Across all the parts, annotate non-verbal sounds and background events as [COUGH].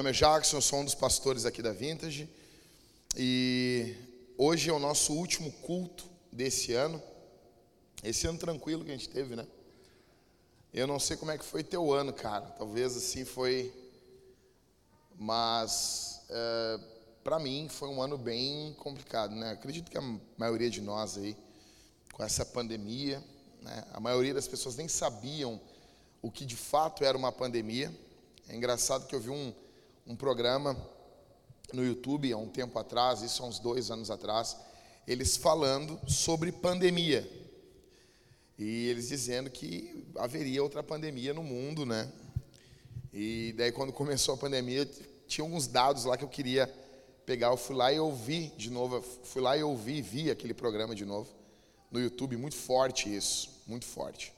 nome é Jackson, sou um dos pastores aqui da Vintage. E hoje é o nosso último culto desse ano. Esse ano tranquilo que a gente teve, né? Eu não sei como é que foi teu ano, cara. Talvez assim foi. Mas é, para mim foi um ano bem complicado, né? Acredito que a maioria de nós aí, com essa pandemia, né? a maioria das pessoas nem sabiam o que de fato era uma pandemia. É engraçado que eu vi um, um programa no YouTube há um tempo atrás, isso há uns dois anos atrás, eles falando sobre pandemia. E eles dizendo que haveria outra pandemia no mundo, né? E daí quando começou a pandemia, tinha alguns dados lá que eu queria pegar. Eu fui lá e ouvi de novo, fui lá e ouvi, vi aquele programa de novo no YouTube, muito forte isso, muito forte.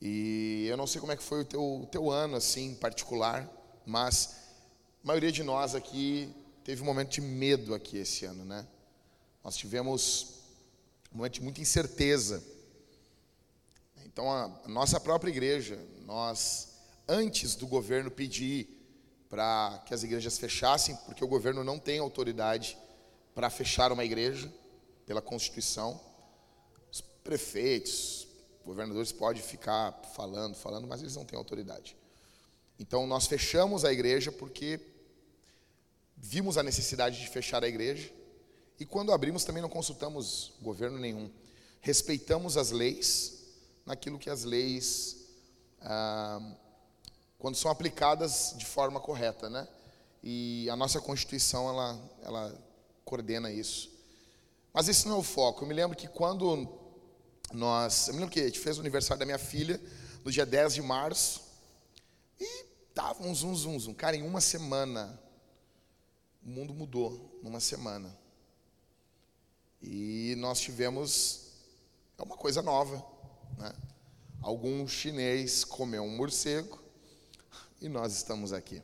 E eu não sei como é que foi o teu, teu ano, assim, particular, mas a maioria de nós aqui teve um momento de medo aqui esse ano, né? Nós tivemos um momento de muita incerteza. Então, a nossa própria igreja, nós, antes do governo pedir para que as igrejas fechassem, porque o governo não tem autoridade para fechar uma igreja, pela Constituição, os prefeitos, governadores podem ficar falando, falando, mas eles não têm autoridade. Então nós fechamos a igreja porque vimos a necessidade de fechar a igreja e quando abrimos também não consultamos governo nenhum. Respeitamos as leis naquilo que as leis, ah, quando são aplicadas de forma correta, né? E a nossa Constituição ela, ela coordena isso. Mas esse não é o foco. Eu me lembro que quando nós, eu me lembro que a gente fez o aniversário da minha filha no dia 10 de março. Tava um zum, zum, zum. Cara, em uma semana, o mundo mudou. Numa semana. E nós tivemos é uma coisa nova. Né? Algum chinês comeu um morcego e nós estamos aqui.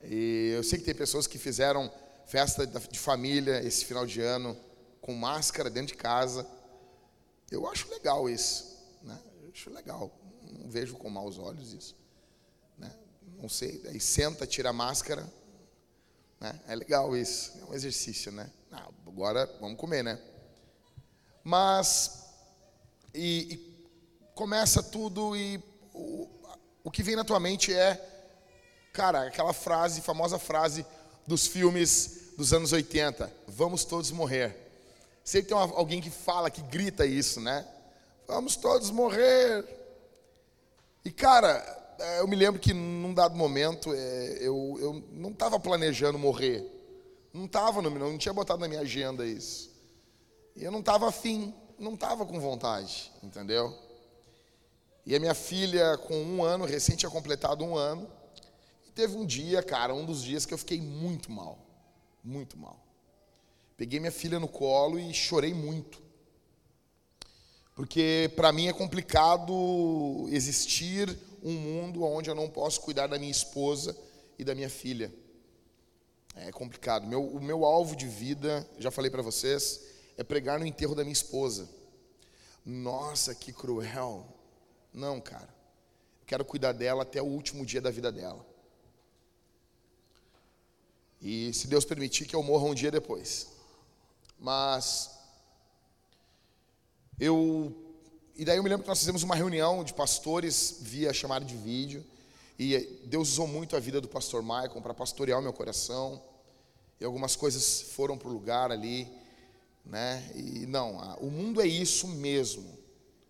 E eu sei que tem pessoas que fizeram festa de família esse final de ano com máscara dentro de casa. Eu acho legal isso, né? Eu acho legal. Não vejo com maus olhos isso? Não sei. Aí senta, tira a máscara, né? É legal isso. É um exercício, né? Ah, agora vamos comer, né? Mas e, e começa tudo e o, o que vem na tua mente é, cara, aquela frase, famosa frase dos filmes dos anos 80, vamos todos morrer. Sempre tem uma, alguém que fala, que grita isso, né? Vamos todos morrer. E cara, eu me lembro que num dado momento é, eu, eu não estava planejando morrer. Não estava, não tinha botado na minha agenda isso. E eu não estava afim, não estava com vontade, entendeu? E a minha filha, com um ano, recente tinha completado um ano, e teve um dia, cara, um dos dias que eu fiquei muito mal, muito mal. Peguei minha filha no colo e chorei muito. Porque para mim é complicado existir um mundo onde eu não posso cuidar da minha esposa e da minha filha. É complicado. Meu, o meu alvo de vida, já falei para vocês, é pregar no enterro da minha esposa. Nossa, que cruel. Não, cara. Quero cuidar dela até o último dia da vida dela. E se Deus permitir que eu morra um dia depois. Mas eu e daí eu me lembro que nós fizemos uma reunião de pastores via chamada de vídeo e Deus usou muito a vida do pastor Michael para pastorear o meu coração. E algumas coisas foram para o lugar ali, né? E não, o mundo é isso mesmo.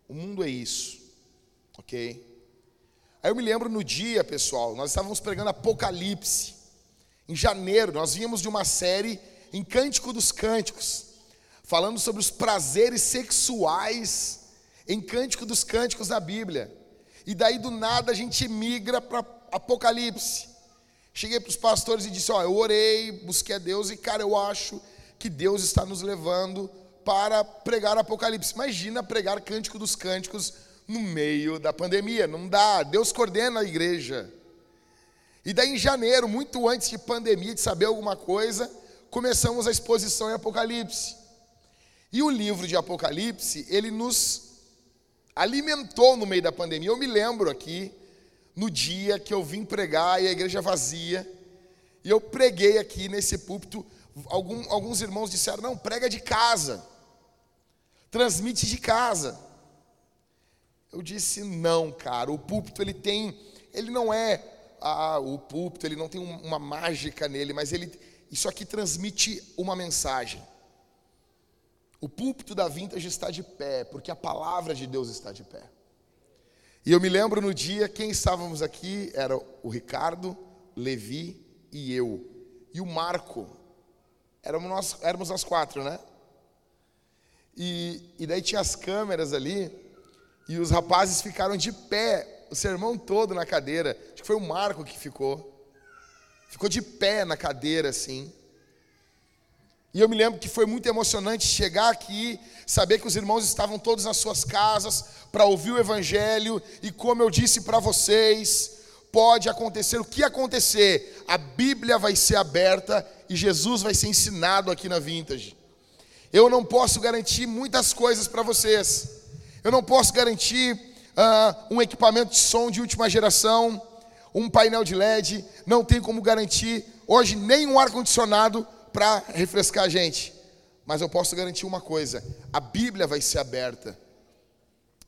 O mundo é isso. OK? Aí eu me lembro no dia, pessoal, nós estávamos pregando Apocalipse. Em janeiro, nós vínhamos de uma série em Cântico dos Cânticos, falando sobre os prazeres sexuais em Cântico dos Cânticos da Bíblia. E daí do nada a gente migra para Apocalipse. Cheguei para os pastores e disse: Ó, eu orei, busquei a Deus e, cara, eu acho que Deus está nos levando para pregar Apocalipse. Imagina pregar Cântico dos Cânticos no meio da pandemia. Não dá. Deus coordena a igreja. E daí em janeiro, muito antes de pandemia, de saber alguma coisa, começamos a exposição em Apocalipse. E o livro de Apocalipse, ele nos alimentou no meio da pandemia. Eu me lembro aqui no dia que eu vim pregar e a igreja vazia, e eu preguei aqui nesse púlpito. Algum, alguns irmãos disseram: não, prega de casa, transmite de casa. Eu disse: não, cara, o púlpito ele tem, ele não é ah, o púlpito, ele não tem uma mágica nele, mas ele, isso aqui transmite uma mensagem. O púlpito da vintage está de pé, porque a palavra de Deus está de pé. E eu me lembro no dia, quem estávamos aqui era o Ricardo, Levi e eu. E o Marco. Éramos nós, éramos nós quatro, né? E, e daí tinha as câmeras ali, e os rapazes ficaram de pé, o sermão todo na cadeira. Acho que foi o Marco que ficou. Ficou de pé na cadeira, assim. E eu me lembro que foi muito emocionante chegar aqui, saber que os irmãos estavam todos nas suas casas para ouvir o Evangelho, e como eu disse para vocês, pode acontecer. O que acontecer, a Bíblia vai ser aberta e Jesus vai ser ensinado aqui na Vintage. Eu não posso garantir muitas coisas para vocês, eu não posso garantir uh, um equipamento de som de última geração, um painel de LED, não tem como garantir. Hoje nem um ar-condicionado para refrescar a gente. Mas eu posso garantir uma coisa: a Bíblia vai ser aberta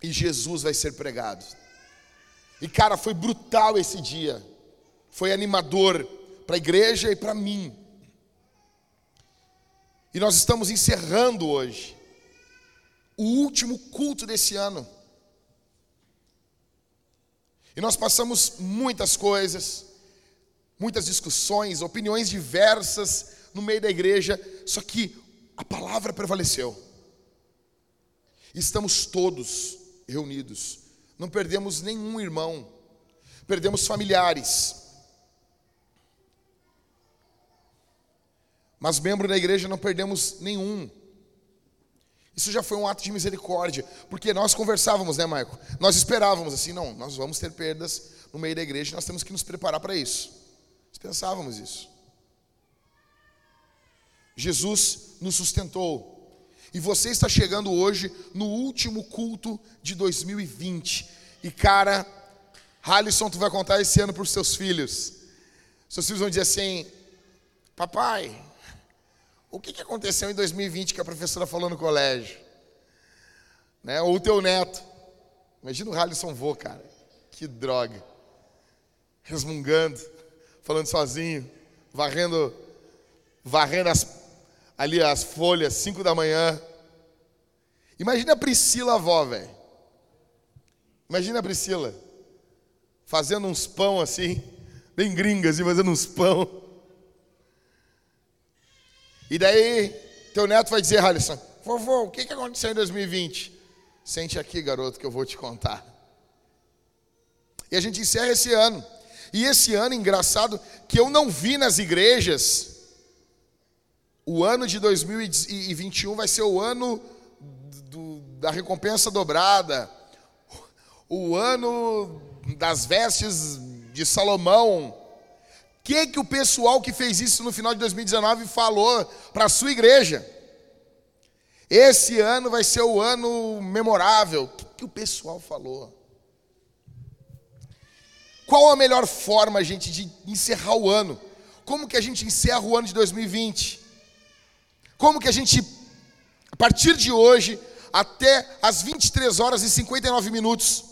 e Jesus vai ser pregado. E cara, foi brutal esse dia. Foi animador para a igreja e para mim. E nós estamos encerrando hoje o último culto desse ano. E nós passamos muitas coisas, muitas discussões, opiniões diversas no meio da igreja, só que a palavra prevaleceu. Estamos todos reunidos, não perdemos nenhum irmão, perdemos familiares. Mas membro da igreja não perdemos nenhum. Isso já foi um ato de misericórdia, porque nós conversávamos, né, Marco? Nós esperávamos assim, não, nós vamos ter perdas no meio da igreja, nós temos que nos preparar para isso. Nós pensávamos isso. Jesus nos sustentou. E você está chegando hoje no último culto de 2020. E cara, Halisson, tu vai contar esse ano para os seus filhos. Seus filhos vão dizer assim: Papai, o que aconteceu em 2020 que a professora falou no colégio? Né? Ou o teu neto. Imagina o Halisson vô, cara. Que droga. Resmungando, falando sozinho, varrendo, varrendo as ali as folhas, 5 da manhã. Imagina a Priscila avó, velho. Imagina a Priscila fazendo uns pão assim, bem gringas, assim, fazendo uns pão. E daí, teu neto vai dizer, Alisson, vovô, o que aconteceu em 2020? Sente aqui, garoto, que eu vou te contar. E a gente encerra esse ano. E esse ano, engraçado, que eu não vi nas igrejas o ano de 2021 vai ser o ano do, da recompensa dobrada, o ano das vestes de Salomão. O que, que o pessoal que fez isso no final de 2019 falou para a sua igreja? Esse ano vai ser o ano memorável. O que, que o pessoal falou? Qual a melhor forma, gente, de encerrar o ano? Como que a gente encerra o ano de 2020? Como que a gente, a partir de hoje, até as 23 horas e 59 minutos,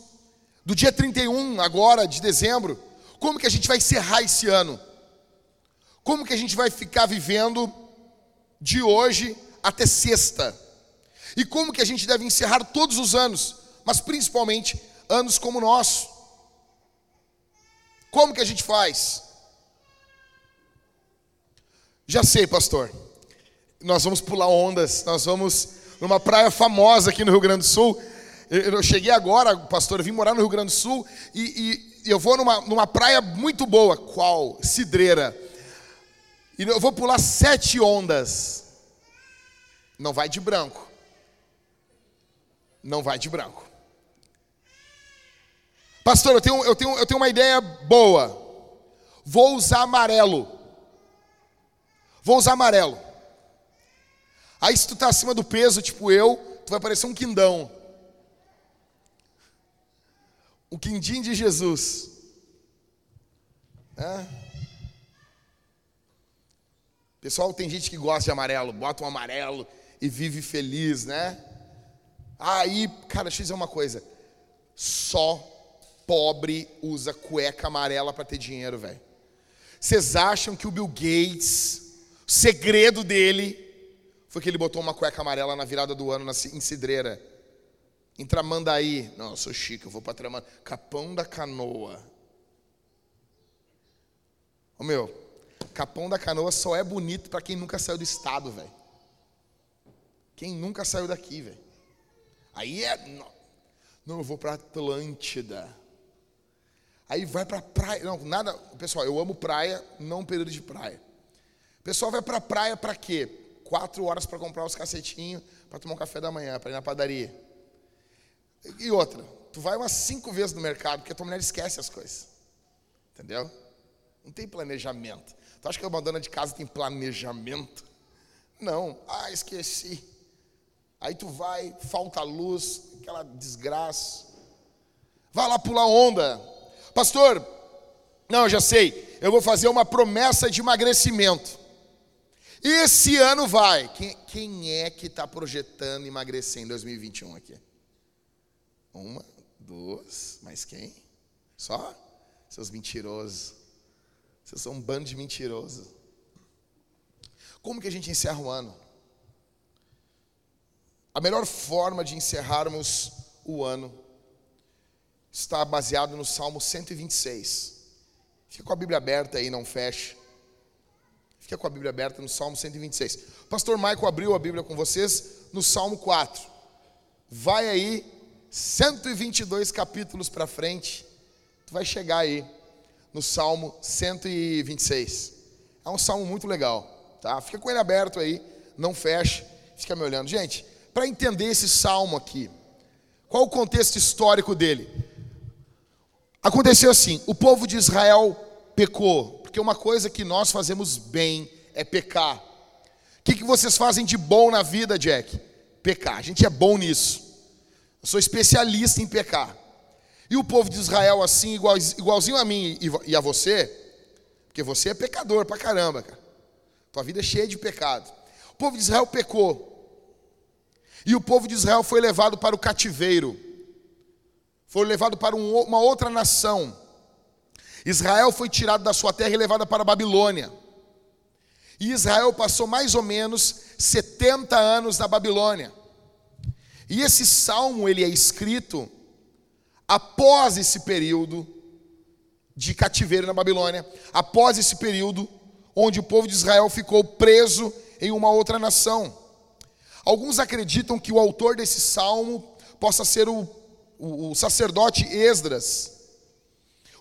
do dia 31 agora de dezembro, como que a gente vai encerrar esse ano? Como que a gente vai ficar vivendo de hoje até sexta? E como que a gente deve encerrar todos os anos, mas principalmente anos como o nosso? Como que a gente faz? Já sei, pastor nós vamos pular ondas, nós vamos numa praia famosa aqui no Rio Grande do Sul. Eu cheguei agora, pastor, eu vim morar no Rio Grande do Sul e, e eu vou numa, numa praia muito boa. Qual? Cidreira. E eu vou pular sete ondas. Não vai de branco. Não vai de branco. Pastor, eu tenho, eu tenho, eu tenho uma ideia boa. Vou usar amarelo. Vou usar amarelo. Aí se tu tá acima do peso, tipo eu, tu vai parecer um quindão. O quindim de Jesus. Pessoal, tem gente que gosta de amarelo, bota um amarelo e vive feliz, né? Aí, cara, deixa eu dizer uma coisa. Só pobre usa cueca amarela para ter dinheiro, velho. Vocês acham que o Bill Gates, o segredo dele foi que ele botou uma cueca amarela na virada do ano na, em Cidreira? Em Tramandaí. Não, eu sou chique, eu vou para Tramandaí. Capão da Canoa. Ô meu, Capão da Canoa só é bonito para quem nunca saiu do estado, velho. Quem nunca saiu daqui, velho. Aí é. Não, eu vou para Atlântida. Aí vai para praia. Não, nada. Pessoal, eu amo praia, não período de praia. O pessoal vai para praia para quê? Quatro horas para comprar os cacetinhos para tomar um café da manhã, para ir na padaria. E outra, tu vai umas cinco vezes no mercado, porque a tua mulher esquece as coisas. Entendeu? Não tem planejamento. Tu acha que uma dona de casa tem planejamento? Não. Ah, esqueci. Aí tu vai, falta luz, aquela desgraça. Vai lá pular onda. Pastor, não, já sei. Eu vou fazer uma promessa de emagrecimento. Esse ano vai. Quem, quem é que está projetando emagrecer em 2021 aqui? Uma, duas, mais quem? Só? Seus mentirosos. Vocês são um bando de mentirosos. Como que a gente encerra o ano? A melhor forma de encerrarmos o ano está baseado no Salmo 126. Fica com a Bíblia aberta aí, não feche. Fica com a Bíblia aberta no Salmo 126. O pastor Michael abriu a Bíblia com vocês no Salmo 4. Vai aí, 122 capítulos para frente, tu vai chegar aí no Salmo 126. É um salmo muito legal, tá? Fica com ele aberto aí, não feche, fica me olhando. Gente, para entender esse salmo aqui, qual o contexto histórico dele? Aconteceu assim: o povo de Israel pecou, porque uma coisa que nós fazemos bem é pecar. O que, que vocês fazem de bom na vida, Jack? Pecar. A gente é bom nisso. Eu sou especialista em pecar. E o povo de Israel, assim, igualzinho a mim e a você, porque você é pecador pra caramba, cara. Tua vida é cheia de pecado. O povo de Israel pecou. E o povo de Israel foi levado para o cativeiro. Foi levado para um, uma outra nação. Israel foi tirado da sua terra e levado para a Babilônia. E Israel passou mais ou menos 70 anos na Babilônia. E esse salmo ele é escrito após esse período de cativeiro na Babilônia, após esse período onde o povo de Israel ficou preso em uma outra nação. Alguns acreditam que o autor desse salmo possa ser o, o, o sacerdote Esdras.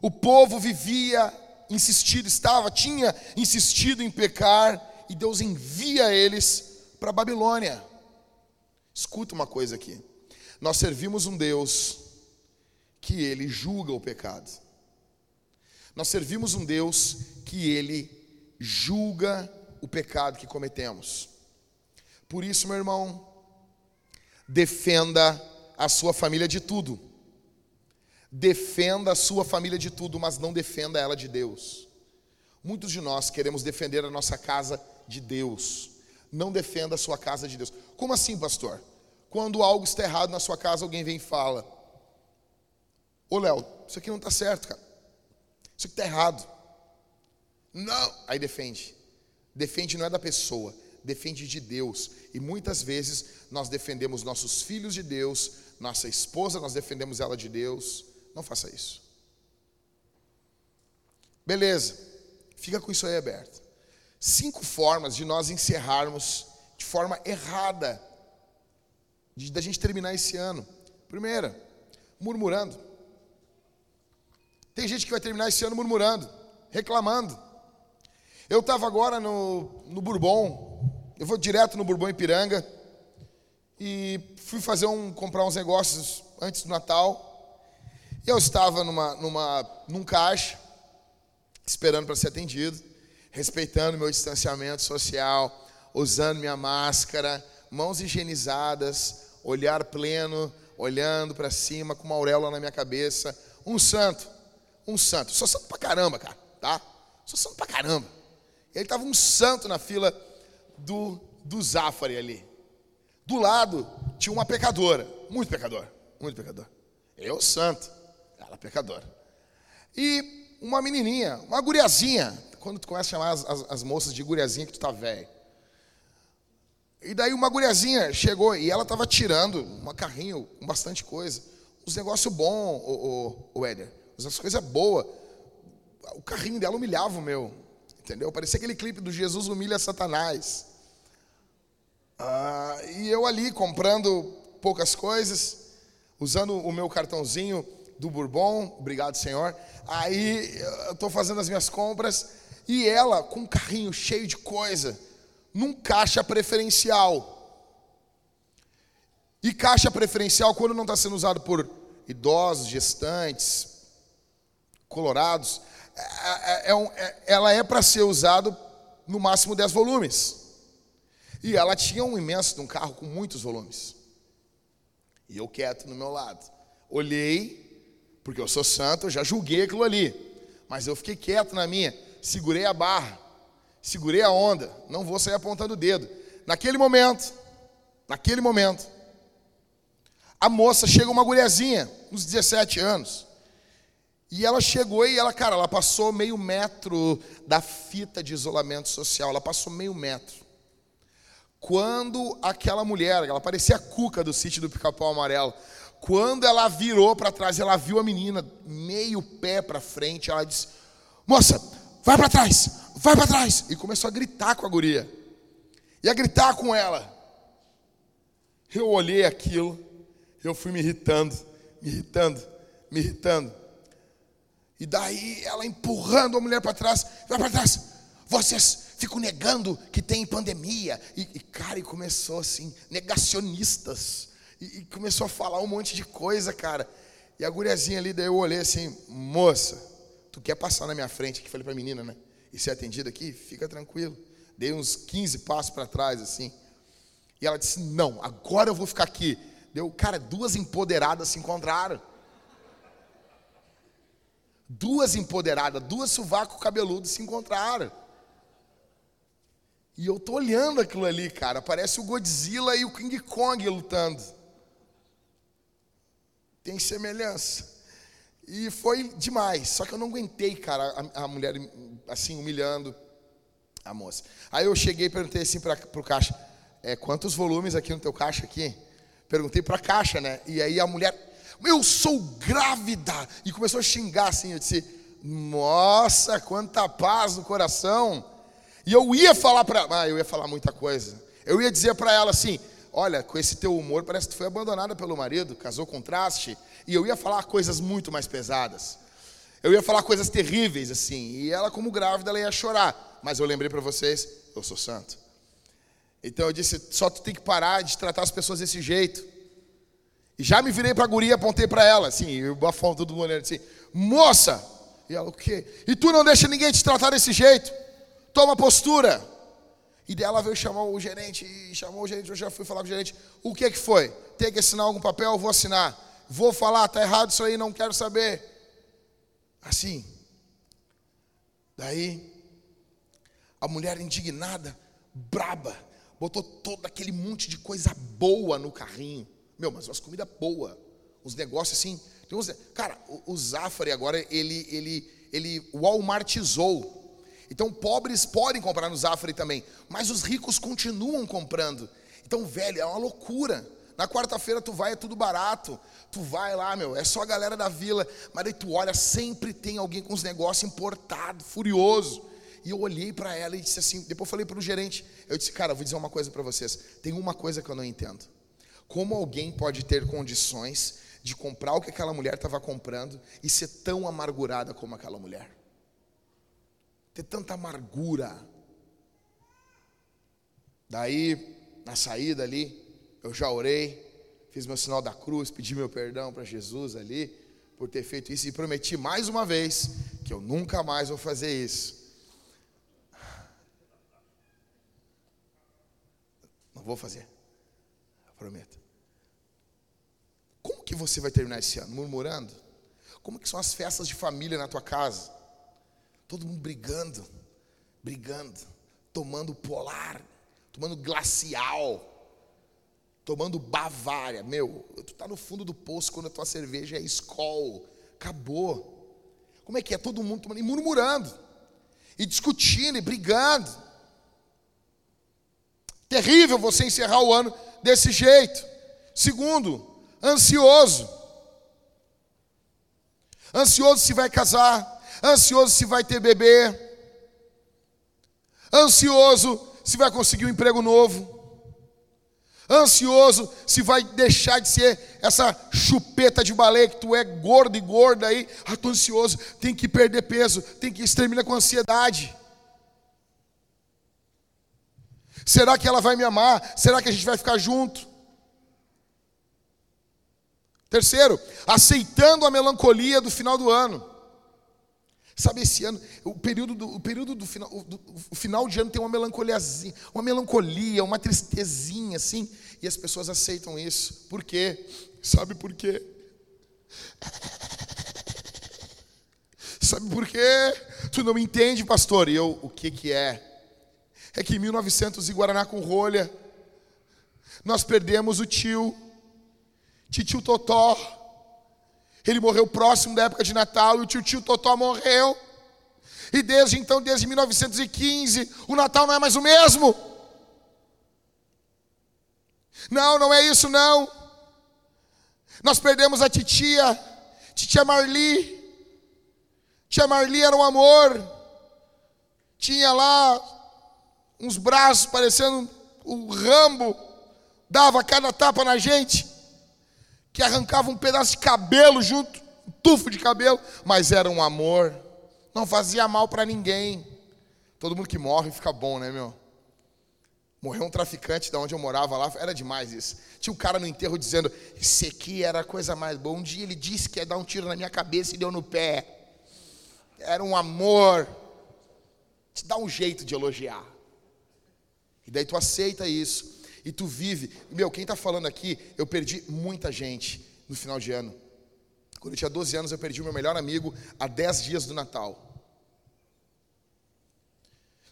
O povo vivia insistido, estava, tinha insistido em pecar, e Deus envia eles para a Babilônia. Escuta uma coisa aqui. Nós servimos um Deus que ele julga o pecado. Nós servimos um Deus que ele julga o pecado que cometemos. Por isso, meu irmão, defenda a sua família de tudo. Defenda a sua família de tudo, mas não defenda ela de Deus. Muitos de nós queremos defender a nossa casa de Deus. Não defenda a sua casa de Deus. Como assim, pastor? Quando algo está errado na sua casa, alguém vem e fala: Ô Léo, isso aqui não está certo, cara. Isso aqui está errado. Não. Aí defende. Defende não é da pessoa, defende de Deus. E muitas vezes nós defendemos nossos filhos de Deus, nossa esposa, nós defendemos ela de Deus. Não faça isso. Beleza. Fica com isso aí aberto. Cinco formas de nós encerrarmos de forma errada, de da gente terminar esse ano. Primeira, murmurando. Tem gente que vai terminar esse ano murmurando, reclamando. Eu estava agora no, no Bourbon, eu vou direto no Bourbon Ipiranga, e fui fazer um, comprar uns negócios antes do Natal. E eu estava numa, numa, num caixa, esperando para ser atendido, respeitando meu distanciamento social, usando minha máscara, mãos higienizadas, olhar pleno, olhando para cima com uma auréola na minha cabeça, um santo um santo. Sou santo pra caramba, cara. tá? Sou santo pra caramba. Ele tava um santo na fila do, do Zafari ali. Do lado tinha uma pecadora, muito pecador, muito pecador. Eu santo, ela pecadora. E uma menininha, uma guriazinha, quando tu começa a chamar as, as, as moças de guriazinha que tu tá velho. E daí uma guriazinha chegou e ela estava tirando um carrinho com bastante coisa. Uns negócios bons, o, o, o Éder. As coisas boas. O carrinho dela humilhava o meu. Entendeu? Parecia aquele clipe do Jesus humilha Satanás. Ah, e eu ali comprando poucas coisas, usando o meu cartãozinho do Bourbon, obrigado Senhor. Aí eu estou fazendo as minhas compras e ela com um carrinho cheio de coisa num caixa preferencial. E caixa preferencial, quando não está sendo usado por idosos, gestantes, colorados, é, é, é, é ela é para ser usado no máximo 10 volumes. E ela tinha um imenso um carro com muitos volumes. E eu quieto no meu lado. Olhei, porque eu sou santo, eu já julguei aquilo ali. Mas eu fiquei quieto na minha, segurei a barra segurei a onda, não vou sair apontando o dedo. Naquele momento, naquele momento, a moça chega uma guriazinha, uns 17 anos. E ela chegou e ela, cara, ela passou meio metro da fita de isolamento social, ela passou meio metro. Quando aquela mulher, ela parecia a cuca do sítio do pica-pau amarelo, quando ela virou para trás, ela viu a menina meio pé para frente, ela disse: Moça, vai para trás, vai para trás. E começou a gritar com a guria. E a gritar com ela. Eu olhei aquilo, eu fui me irritando, me irritando, me irritando. E daí ela empurrando a mulher para trás, vai para trás. Vocês ficam negando que tem pandemia. E, e cara, e começou assim, negacionistas. E, e começou a falar um monte de coisa, cara. E a guriazinha ali, daí eu olhei assim, moça, tu quer passar na minha frente? Que falei para a menina, né? e ser atendida aqui, fica tranquilo. Dei uns 15 passos para trás, assim. E ela disse: Não, agora eu vou ficar aqui. Deu, cara, duas empoderadas se encontraram. Duas empoderadas, duas sovaco cabeludo se encontraram. E eu tô olhando aquilo ali, cara. Parece o Godzilla e o King Kong lutando. Tem semelhança. E foi demais. Só que eu não aguentei, cara, a, a mulher assim humilhando a moça. Aí eu cheguei e perguntei assim para o caixa: é, quantos volumes aqui no teu caixa aqui? Perguntei para a caixa, né? E aí a mulher, eu sou grávida! E começou a xingar assim. Eu disse: nossa, quanta paz no coração. E eu ia falar para ah, eu ia falar muita coisa. Eu ia dizer para ela assim: olha, com esse teu humor parece que tu foi abandonada pelo marido, casou com traste. E eu ia falar coisas muito mais pesadas. Eu ia falar coisas terríveis assim. E ela, como grávida, ela ia chorar. Mas eu lembrei para vocês: eu sou santo. Então eu disse: só tu tem que parar de tratar as pessoas desse jeito. E já me virei para a guria, apontei para ela, assim, eu bafão todo mundo olhando assim: moça! E ela, o quê? E tu não deixa ninguém te tratar desse jeito? Toma postura. E dela veio chamar o gerente, e chamou o gerente, eu já fui falar com o gerente: o que que foi? Tem que assinar algum papel? Eu vou assinar. Vou falar, tá errado isso aí, não quero saber. Assim. Daí, a mulher indignada, braba, botou todo aquele monte de coisa boa no carrinho. Meu, mas umas comida boa. Uns negócios assim. Cara, o, o Zafari agora, ele, ele, ele walmartizou. Então, pobres podem comprar no Zafari também. Mas os ricos continuam comprando. Então, velho, é uma loucura. Na quarta-feira tu vai, é tudo barato. Tu vai lá, meu, é só a galera da vila. Mas aí tu olha, sempre tem alguém com os negócios importados, furioso. E eu olhei para ela e disse assim, depois falei para o gerente, eu disse, cara, vou dizer uma coisa para vocês. Tem uma coisa que eu não entendo. Como alguém pode ter condições de comprar o que aquela mulher estava comprando e ser tão amargurada como aquela mulher? Ter tanta amargura. Daí, na saída ali, eu já orei, fiz meu sinal da cruz, pedi meu perdão para Jesus ali por ter feito isso e prometi mais uma vez que eu nunca mais vou fazer isso. Não vou fazer. Eu prometo. Como que você vai terminar esse ano? Murmurando? Como que são as festas de família na tua casa? Todo mundo brigando, brigando, tomando polar, tomando glacial, tomando Bavária. Meu, tu tá no fundo do poço quando a tua cerveja é Skol. Acabou. Como é que é? Todo mundo tomando e murmurando, e discutindo, e brigando. Terrível você encerrar o ano desse jeito. Segundo, ansioso. Ansioso se vai casar, ansioso se vai ter bebê, ansioso se vai conseguir um emprego novo ansioso se vai deixar de ser essa chupeta de baleia que tu é gordo e gorda aí. Ah, tô ansioso, tem que perder peso, tem que exterminar com ansiedade. Será que ela vai me amar? Será que a gente vai ficar junto? Terceiro, aceitando a melancolia do final do ano. Sabe, esse ano, o período do, o período do final, do, o final de ano tem uma melancoliazinha, uma melancolia, uma tristezinha, assim, e as pessoas aceitam isso. Por quê? Sabe por quê? Sabe por quê? Tu não entende, pastor. E eu, o que que é? É que em 1900 em Guaraná com rolha, nós perdemos o tio, tio Totó, ele morreu próximo da época de Natal e o tio tio Totó morreu. E desde então, desde 1915, o Natal não é mais o mesmo. Não, não é isso não. Nós perdemos a titia, titia Marli. Tia Marli era um amor. Tinha lá uns braços parecendo o Rambo, dava cada tapa na gente que arrancava um pedaço de cabelo junto, um tufo de cabelo, mas era um amor, não fazia mal para ninguém. Todo mundo que morre fica bom, né, meu? Morreu um traficante da onde eu morava lá, era demais isso. Tinha um cara no enterro dizendo: Esse aqui era a coisa mais boa. Um dia ele disse que ia dar um tiro na minha cabeça e deu no pé. Era um amor. Te dá um jeito de elogiar. E daí tu aceita isso e tu vive. Meu, quem está falando aqui, eu perdi muita gente no final de ano. Quando eu tinha 12 anos, eu perdi o meu melhor amigo há 10 dias do Natal.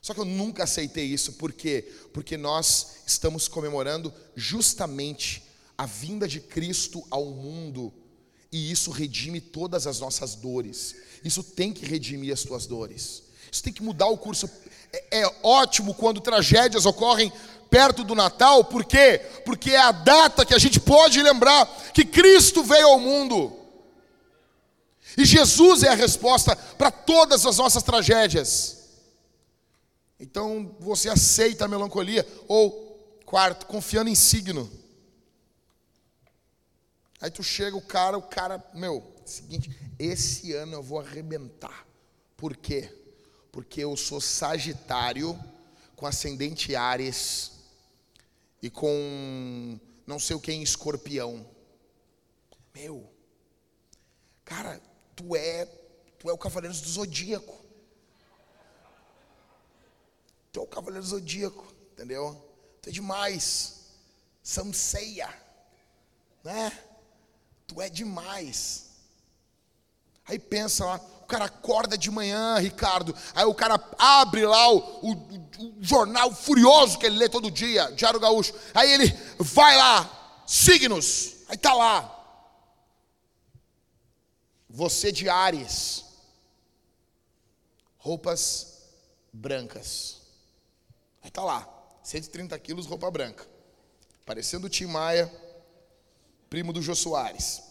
Só que eu nunca aceitei isso, por quê? Porque nós estamos comemorando justamente a vinda de Cristo ao mundo, e isso redime todas as nossas dores. Isso tem que redimir as tuas dores. Isso tem que mudar o curso. É, é ótimo quando tragédias ocorrem perto do Natal, por quê? Porque é a data que a gente pode lembrar que Cristo veio ao mundo. E Jesus é a resposta para todas as nossas tragédias. Então você aceita a melancolia, ou quarto, confiando em signo. Aí tu chega o cara, o cara, meu, seguinte, esse ano eu vou arrebentar. Por quê? Porque eu sou Sagitário com ascendente Ares e com não sei o que em escorpião. Meu, cara, tu é, tu é o cavaleiro do zodíaco. Tu é o cavaleiro do zodíaco, entendeu? Tu é demais. Samseia, né? Tu é demais. Aí pensa lá, cara acorda de manhã, Ricardo, aí o cara abre lá o, o, o jornal furioso que ele lê todo dia, Diário Gaúcho. Aí ele vai lá, signos, aí tá lá. Você de Ares, roupas brancas. Aí tá lá, 130 quilos, roupa branca. Parecendo o Tim Maia, primo do Jô Soares.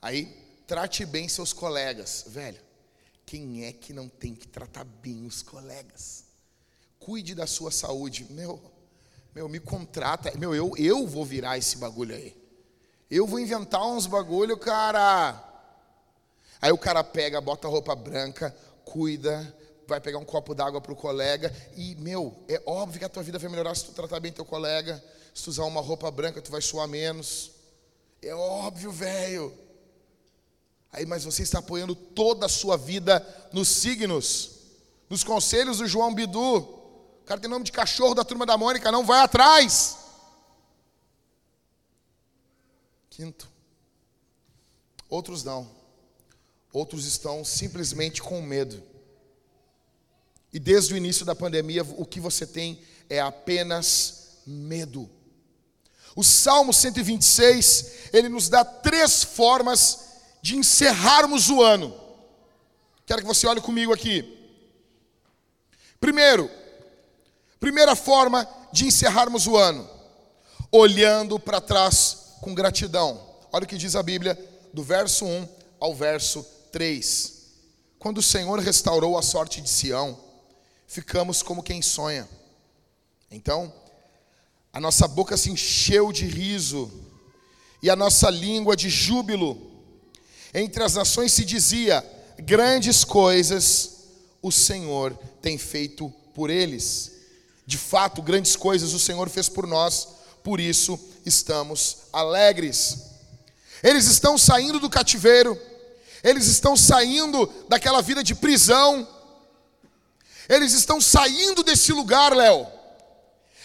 Aí Trate bem seus colegas. Velho, quem é que não tem que tratar bem os colegas? Cuide da sua saúde. Meu, meu, me contrata. Meu, eu, eu vou virar esse bagulho aí. Eu vou inventar uns bagulho, cara. Aí o cara pega, bota roupa branca, cuida, vai pegar um copo d'água pro colega e, meu, é óbvio que a tua vida vai melhorar se tu tratar bem teu colega, se tu usar uma roupa branca, tu vai suar menos. É óbvio, velho. Aí, mas você está apoiando toda a sua vida nos signos, nos conselhos do João Bidu. O cara tem nome de cachorro da turma da Mônica, não vai atrás. Quinto, outros não. Outros estão simplesmente com medo. E desde o início da pandemia, o que você tem é apenas medo. O Salmo 126, ele nos dá três formas de encerrarmos o ano. Quero que você olhe comigo aqui. Primeiro, primeira forma de encerrarmos o ano, olhando para trás com gratidão. Olha o que diz a Bíblia, do verso 1 ao verso 3. Quando o Senhor restaurou a sorte de Sião, ficamos como quem sonha. Então, a nossa boca se encheu de riso e a nossa língua de júbilo. Entre as nações se dizia: grandes coisas o Senhor tem feito por eles. De fato, grandes coisas o Senhor fez por nós, por isso estamos alegres. Eles estão saindo do cativeiro, eles estão saindo daquela vida de prisão, eles estão saindo desse lugar, Léo,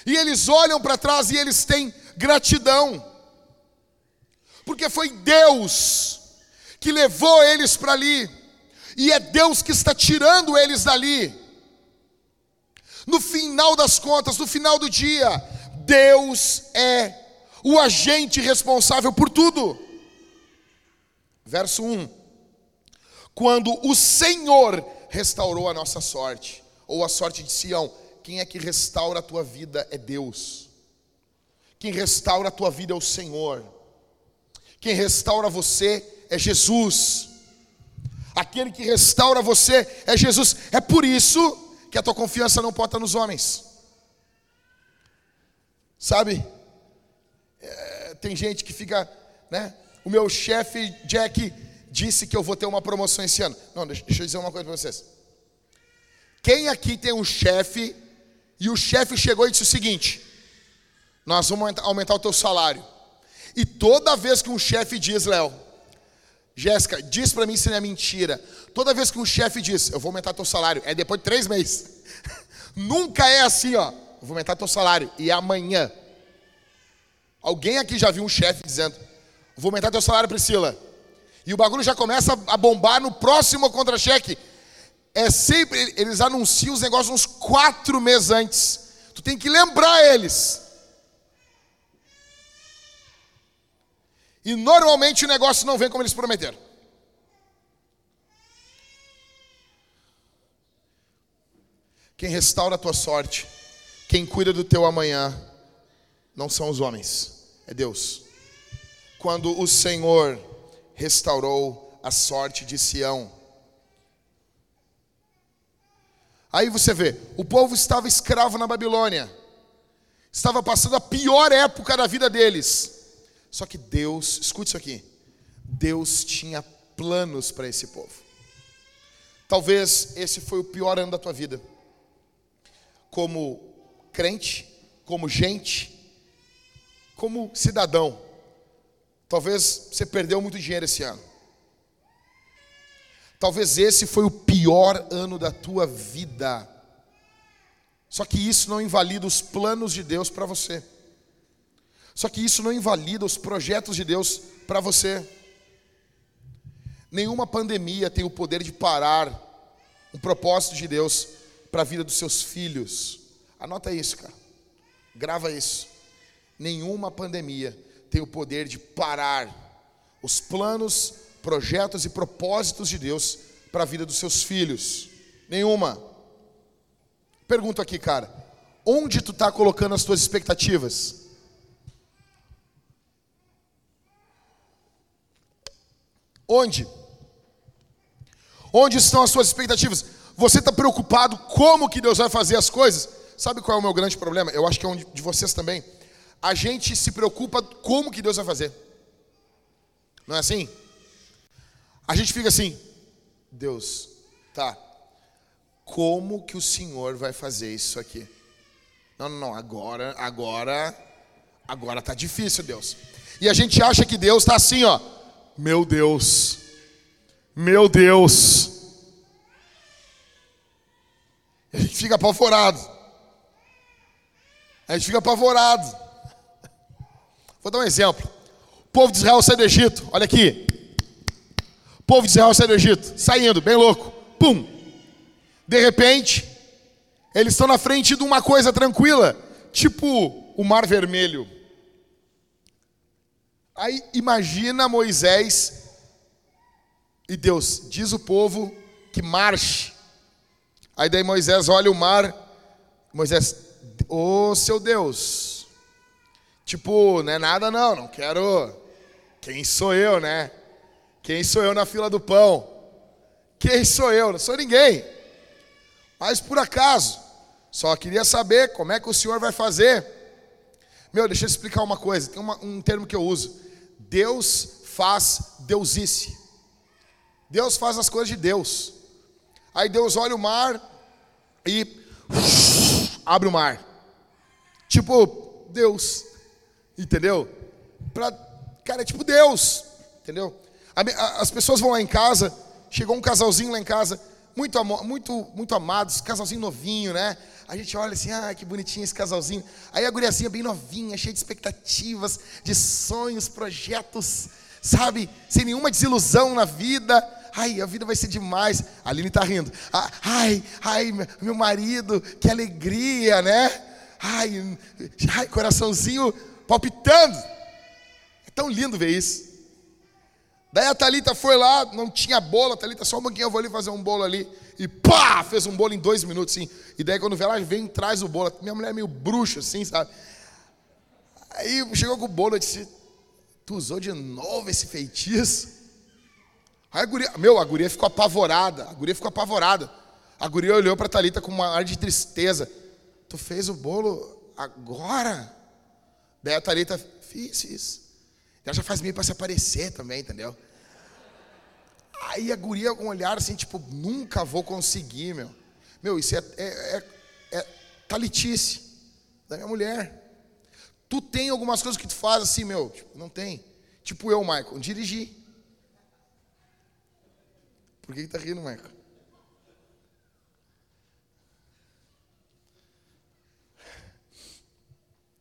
e eles olham para trás e eles têm gratidão, porque foi Deus que levou eles para ali, e é Deus que está tirando eles dali. No final das contas, no final do dia, Deus é o agente responsável por tudo. Verso 1: Quando o Senhor restaurou a nossa sorte, ou a sorte de Sião, quem é que restaura a tua vida é Deus. Quem restaura a tua vida é o Senhor. Quem restaura você é Jesus. Aquele que restaura você é Jesus. É por isso que a tua confiança não pode estar nos homens. Sabe? É, tem gente que fica, né? O meu chefe Jack disse que eu vou ter uma promoção esse ano. Não, deixa, deixa eu dizer uma coisa para vocês. Quem aqui tem um chefe e o chefe chegou e disse o seguinte: Nós vamos aumentar o teu salário. E toda vez que um chefe diz, Léo, Jéssica, diz para mim se não é mentira. Toda vez que um chefe diz, eu vou aumentar teu salário, é depois de três meses. [LAUGHS] Nunca é assim, ó. Eu vou aumentar teu salário e é amanhã. Alguém aqui já viu um chefe dizendo, vou aumentar teu salário, Priscila. E o bagulho já começa a bombar no próximo contra-cheque. É sempre, eles anunciam os negócios uns quatro meses antes. Tu tem que lembrar eles. E normalmente o negócio não vem como eles prometeram. Quem restaura a tua sorte, quem cuida do teu amanhã, não são os homens, é Deus. Quando o Senhor restaurou a sorte de Sião. Aí você vê, o povo estava escravo na Babilônia, estava passando a pior época da vida deles. Só que Deus, escute isso aqui, Deus tinha planos para esse povo. Talvez esse foi o pior ano da tua vida. Como crente, como gente, como cidadão. Talvez você perdeu muito dinheiro esse ano. Talvez esse foi o pior ano da tua vida. Só que isso não invalida os planos de Deus para você. Só que isso não invalida os projetos de Deus para você. Nenhuma pandemia tem o poder de parar o propósito de Deus para a vida dos seus filhos. Anota isso, cara. Grava isso. Nenhuma pandemia tem o poder de parar os planos, projetos e propósitos de Deus para a vida dos seus filhos. Nenhuma. Pergunto aqui, cara. Onde tu está colocando as tuas expectativas? Onde? Onde estão as suas expectativas? Você está preocupado como que Deus vai fazer as coisas? Sabe qual é o meu grande problema? Eu acho que é um de vocês também. A gente se preocupa como que Deus vai fazer. Não é assim? A gente fica assim, Deus, tá. Como que o Senhor vai fazer isso aqui? Não, não, não, agora, agora, agora tá difícil, Deus. E a gente acha que Deus está assim, ó. Meu Deus, meu Deus. A gente fica apavorado. A gente fica apavorado. Vou dar um exemplo. O povo de Israel sai do Egito, olha aqui. O povo de Israel sai do Egito, saindo, bem louco. Pum. De repente, Eles estão na frente de uma coisa tranquila, tipo o Mar Vermelho. Aí imagina Moisés e Deus diz o povo que marche. Aí daí Moisés olha o mar, Moisés, ô oh, seu Deus, tipo, não é nada não, não quero. Quem sou eu, né? Quem sou eu na fila do pão? Quem sou eu? Não sou ninguém. Mas por acaso, só queria saber como é que o senhor vai fazer. Meu, deixa eu explicar uma coisa. Tem uma, um termo que eu uso. Deus faz deusice. Deus faz as coisas de Deus. Aí Deus olha o mar e abre o mar. Tipo, Deus. Entendeu? Pra, cara, é tipo Deus. Entendeu? As pessoas vão lá em casa, chegou um casalzinho lá em casa, muito, muito, muito amados, casalzinho novinho, né? A gente olha assim, ah, que bonitinho esse casalzinho. Aí a guriazinha bem novinha, cheia de expectativas, de sonhos, projetos, sabe? Sem nenhuma desilusão na vida. Ai, a vida vai ser demais. A Aline tá rindo. Ah, ai, ai, meu marido, que alegria, né? Ai, ai coraçãozinho palpitando. É tão lindo ver isso. Daí a Thalita foi lá, não tinha bolo, a Thalita só um banquinho, eu vou ali fazer um bolo ali. E pá, fez um bolo em dois minutos, sim. E daí quando vê ela, vem e traz o bolo. Minha mulher é meio bruxa, assim, sabe? Aí chegou com o bolo, eu disse, tu usou de novo esse feitiço? Aí a guria, meu, a guria ficou apavorada, a guria ficou apavorada. A guria olhou para a Thalita com uma ar de tristeza. Tu fez o bolo agora? Daí a Thalita, fiz, fiz. Ela já faz meio para se aparecer também, entendeu? Aí a guria com um olhar assim, tipo, nunca vou conseguir, meu. Meu, isso é, é, é, é talitice da minha mulher. Tu tem algumas coisas que tu faz assim, meu, tipo, não tem. Tipo eu, Michael, dirigir. Por que, que tá rindo, Michael?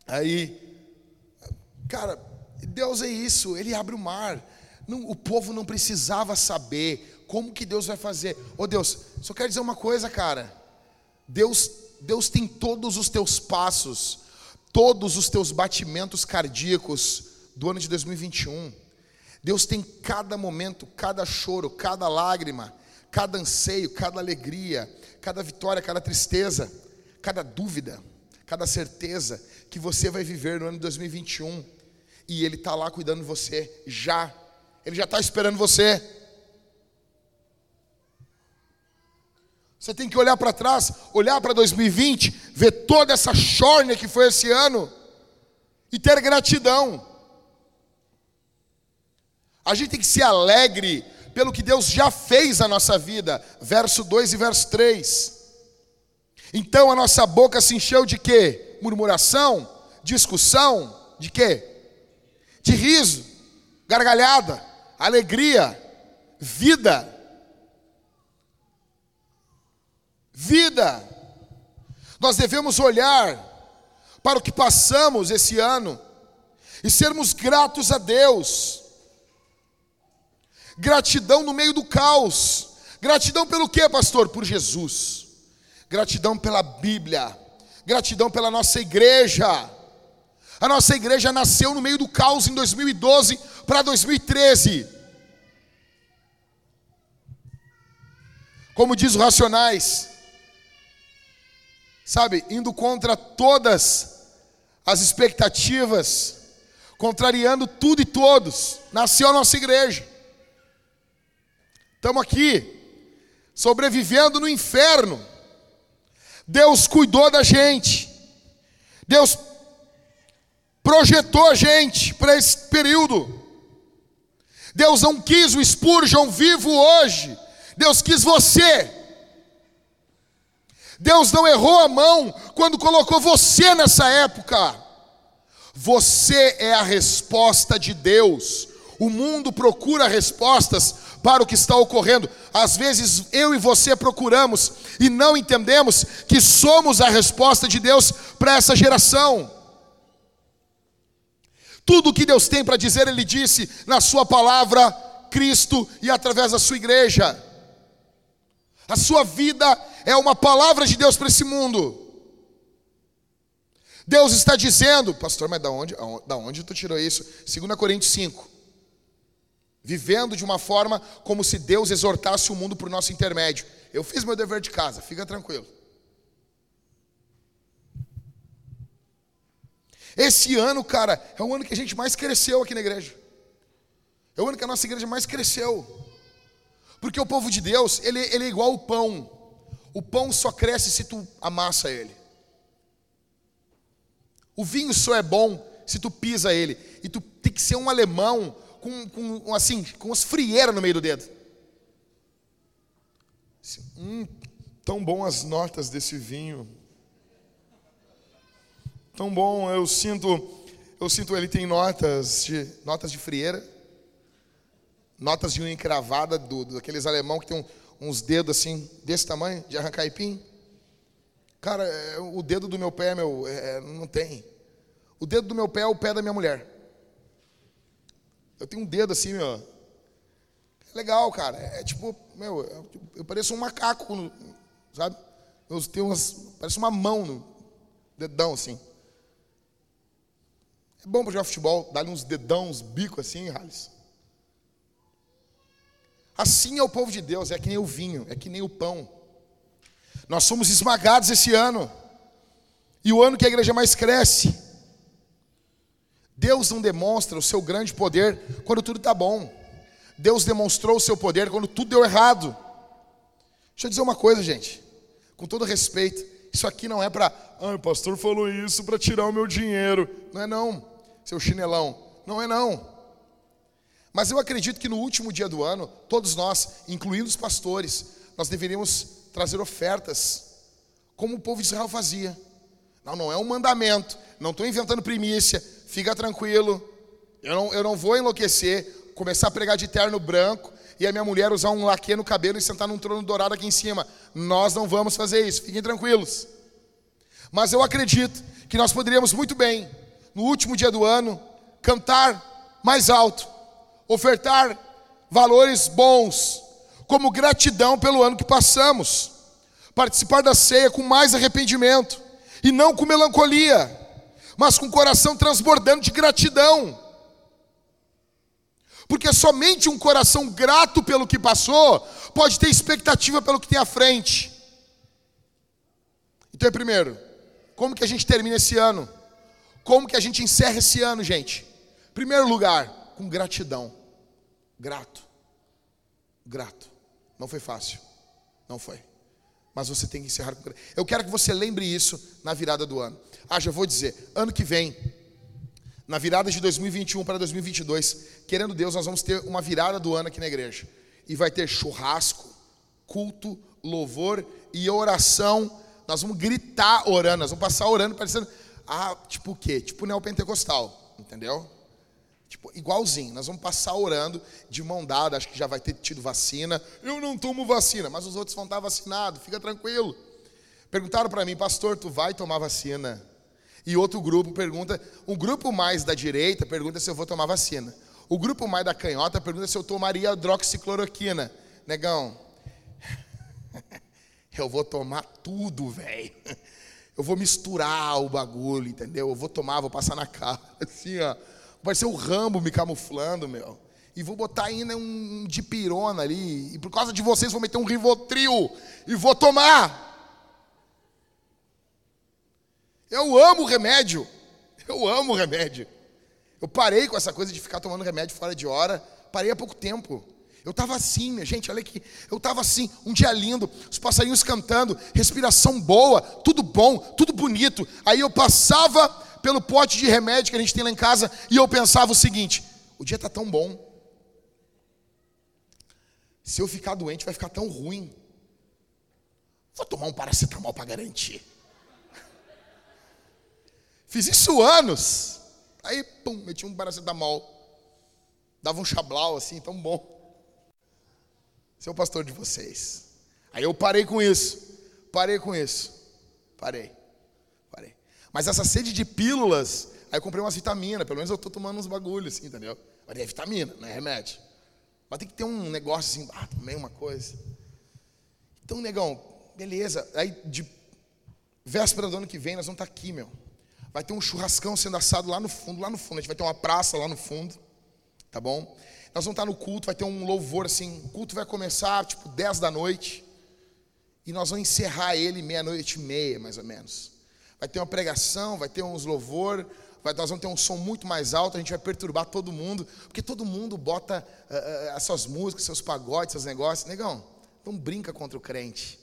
Aí, cara, Deus é isso, Ele abre o mar. Não, o povo não precisava saber como que Deus vai fazer. Ô oh, Deus, só quero dizer uma coisa, cara. Deus, Deus tem todos os teus passos, todos os teus batimentos cardíacos do ano de 2021. Deus tem cada momento, cada choro, cada lágrima, cada anseio, cada alegria, cada vitória, cada tristeza, cada dúvida, cada certeza que você vai viver no ano de 2021 e Ele está lá cuidando de você já. Ele já está esperando você. Você tem que olhar para trás, olhar para 2020, ver toda essa chorne que foi esse ano e ter gratidão. A gente tem que ser alegre pelo que Deus já fez na nossa vida. Verso 2 e verso 3. Então a nossa boca se encheu de quê? Murmuração, discussão, de quê? De riso, gargalhada, alegria, vida. Vida. Nós devemos olhar para o que passamos esse ano e sermos gratos a Deus. Gratidão no meio do caos. Gratidão pelo que, pastor? Por Jesus. Gratidão pela Bíblia. Gratidão pela nossa igreja. A nossa igreja nasceu no meio do caos em 2012 para 2013. Como diz o Racionais, sabe, indo contra todas as expectativas, contrariando tudo e todos, nasceu a nossa igreja. Estamos aqui, sobrevivendo no inferno. Deus cuidou da gente. Deus projetou a gente para esse período. Deus não quis o Spurgeon vivo hoje, Deus quis você. Deus não errou a mão quando colocou você nessa época. Você é a resposta de Deus. O mundo procura respostas para o que está ocorrendo. Às vezes eu e você procuramos e não entendemos que somos a resposta de Deus para essa geração. Tudo o que Deus tem para dizer, Ele disse na Sua palavra, Cristo e através da Sua igreja. A sua vida é uma palavra de Deus para esse mundo. Deus está dizendo, pastor, mas da onde, da onde tu tirou isso? 2 Coríntios 5. Vivendo de uma forma como se Deus exortasse o mundo por nosso intermédio. Eu fiz meu dever de casa, fica tranquilo. Esse ano, cara, é o ano que a gente mais cresceu aqui na igreja. É o ano que a nossa igreja mais cresceu. Porque o povo de Deus, ele, ele é igual o pão. O pão só cresce se tu amassa ele. O vinho só é bom se tu pisa ele. E tu tem que ser um alemão com, com assim, com as frieiras no meio do dedo. Hum, tão bom as notas desse vinho. Tão bom, eu sinto, eu sinto ele tem notas de notas de frieira, notas de unha encravada do, daqueles alemão que tem um, uns dedos assim desse tamanho de arrancar ipim. Cara, é, o dedo do meu pé, meu, é, não tem. O dedo do meu pé é o pé da minha mulher. Eu tenho um dedo assim, meu. É legal, cara. É, é tipo, meu, eu, eu, pareço um macaco, sabe? Eu tenho umas, parece uma mão no dedão assim. É bom para jogar futebol, dar uns dedão, uns bicos assim, Rales. Assim é o povo de Deus, é que nem o vinho, é que nem o pão. Nós somos esmagados esse ano. E o ano que a igreja mais cresce. Deus não demonstra o seu grande poder quando tudo está bom. Deus demonstrou o seu poder quando tudo deu errado. Deixa eu dizer uma coisa, gente. Com todo respeito, isso aqui não é para, ah, o pastor falou isso para tirar o meu dinheiro. Não é não, seu chinelão. Não é não. Mas eu acredito que no último dia do ano, todos nós, incluindo os pastores, nós deveríamos trazer ofertas, como o povo de Israel fazia. Não, não é um mandamento, não estou inventando primícia, fica tranquilo, eu não, eu não vou enlouquecer, começar a pregar de terno branco e a minha mulher usar um laque no cabelo e sentar num trono dourado aqui em cima. Nós não vamos fazer isso, fiquem tranquilos. Mas eu acredito que nós poderíamos muito bem, no último dia do ano, cantar mais alto, ofertar valores bons, como gratidão pelo ano que passamos, participar da ceia com mais arrependimento e não com melancolia, mas com o coração transbordando de gratidão. Porque somente um coração grato pelo que passou pode ter expectativa pelo que tem à frente. Então, é primeiro, como que a gente termina esse ano? Como que a gente encerra esse ano, gente? Primeiro lugar, com gratidão. Grato. Grato. Não foi fácil. Não foi. Mas você tem que encerrar com Eu quero que você lembre isso na virada do ano. Ah, já vou dizer, ano que vem, na virada de 2021 para 2022, querendo Deus, nós vamos ter uma virada do ano aqui na igreja. E vai ter churrasco, culto, louvor e oração. Nós vamos gritar orando, nós vamos passar orando, parecendo. Ah, tipo o quê? Tipo neopentecostal, entendeu? Tipo, igualzinho, nós vamos passar orando de mão dada, acho que já vai ter tido vacina. Eu não tomo vacina, mas os outros vão estar vacinados, fica tranquilo. Perguntaram para mim, pastor, tu vai tomar vacina? E outro grupo pergunta, um grupo mais da direita pergunta se eu vou tomar vacina. O grupo mais da canhota pergunta se eu tomaria hidroxicloroquina. Negão, [LAUGHS] eu vou tomar tudo, velho. Eu vou misturar o bagulho, entendeu? Eu vou tomar, vou passar na cara, [LAUGHS] assim, ó. Vai ser o Rambo me camuflando, meu. E vou botar ainda um de pirona ali. E por causa de vocês vou meter um Rivotril. E vou tomar. Eu amo remédio. Eu amo remédio. Eu parei com essa coisa de ficar tomando remédio fora de hora. Parei há pouco tempo. Eu estava assim, minha gente, olha aqui. Eu estava assim, um dia lindo, os passarinhos cantando, respiração boa, tudo bom, tudo bonito. Aí eu passava pelo pote de remédio que a gente tem lá em casa e eu pensava o seguinte: o dia está tão bom. Se eu ficar doente, vai ficar tão ruim. Vou tomar um paracetamol para garantir. Fiz isso anos. Aí, pum, meti um paracetamol. Dava um chablau assim, tão bom. Ser o pastor de vocês. Aí eu parei com isso. Parei com isso. Parei. Parei. Mas essa sede de pílulas, aí eu comprei umas vitaminas. Pelo menos eu tô tomando uns bagulhos assim, entendeu? Mas é vitamina, não é remédio. Mas tem que ter um negócio assim, ah, também uma coisa. Então, negão, beleza. Aí de véspera do ano que vem nós vamos estar aqui, meu. Vai ter um churrascão sendo assado lá no fundo, lá no fundo. A gente vai ter uma praça lá no fundo, tá bom? Nós vamos estar no culto, vai ter um louvor assim. O culto vai começar tipo 10 da noite. E nós vamos encerrar ele meia-noite e meia, mais ou menos. Vai ter uma pregação, vai ter uns louvor, vai, nós vamos ter um som muito mais alto, a gente vai perturbar todo mundo, porque todo mundo bota uh, as suas músicas, seus pagodes, seus negócios. Negão, não brinca contra o crente.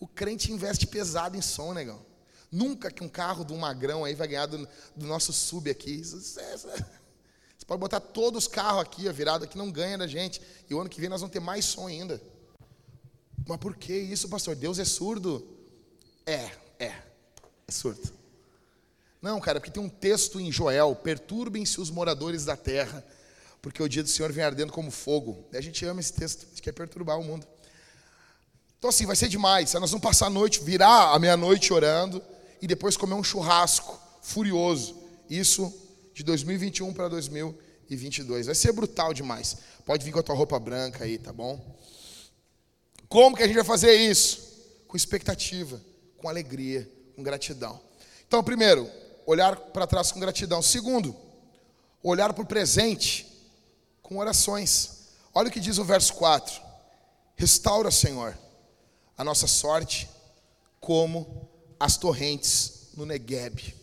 O crente investe pesado em som, negão. Nunca que um carro um magrão aí vai ganhar do, do nosso sub aqui. É, você pode botar todos os carros aqui, a virada que não ganha da gente. E o ano que vem nós vamos ter mais som ainda. Mas por que isso, pastor? Deus é surdo? É, é, é surdo. Não, cara, porque tem um texto em Joel: perturbem-se os moradores da terra, porque o dia do Senhor vem ardendo como fogo. E a gente ama esse texto, a gente quer perturbar o mundo. Então, assim, vai ser demais. Nós vamos passar a noite, virar a meia-noite orando e depois comer um churrasco furioso. Isso de 2021 para 2022. Vai ser brutal demais. Pode vir com a tua roupa branca aí, tá bom? Como que a gente vai fazer isso? Com expectativa, com alegria, com gratidão. Então, primeiro, olhar para trás com gratidão. Segundo, olhar para o presente com orações. Olha o que diz o verso 4. Restaura, Senhor, a nossa sorte como as torrentes no Negueb.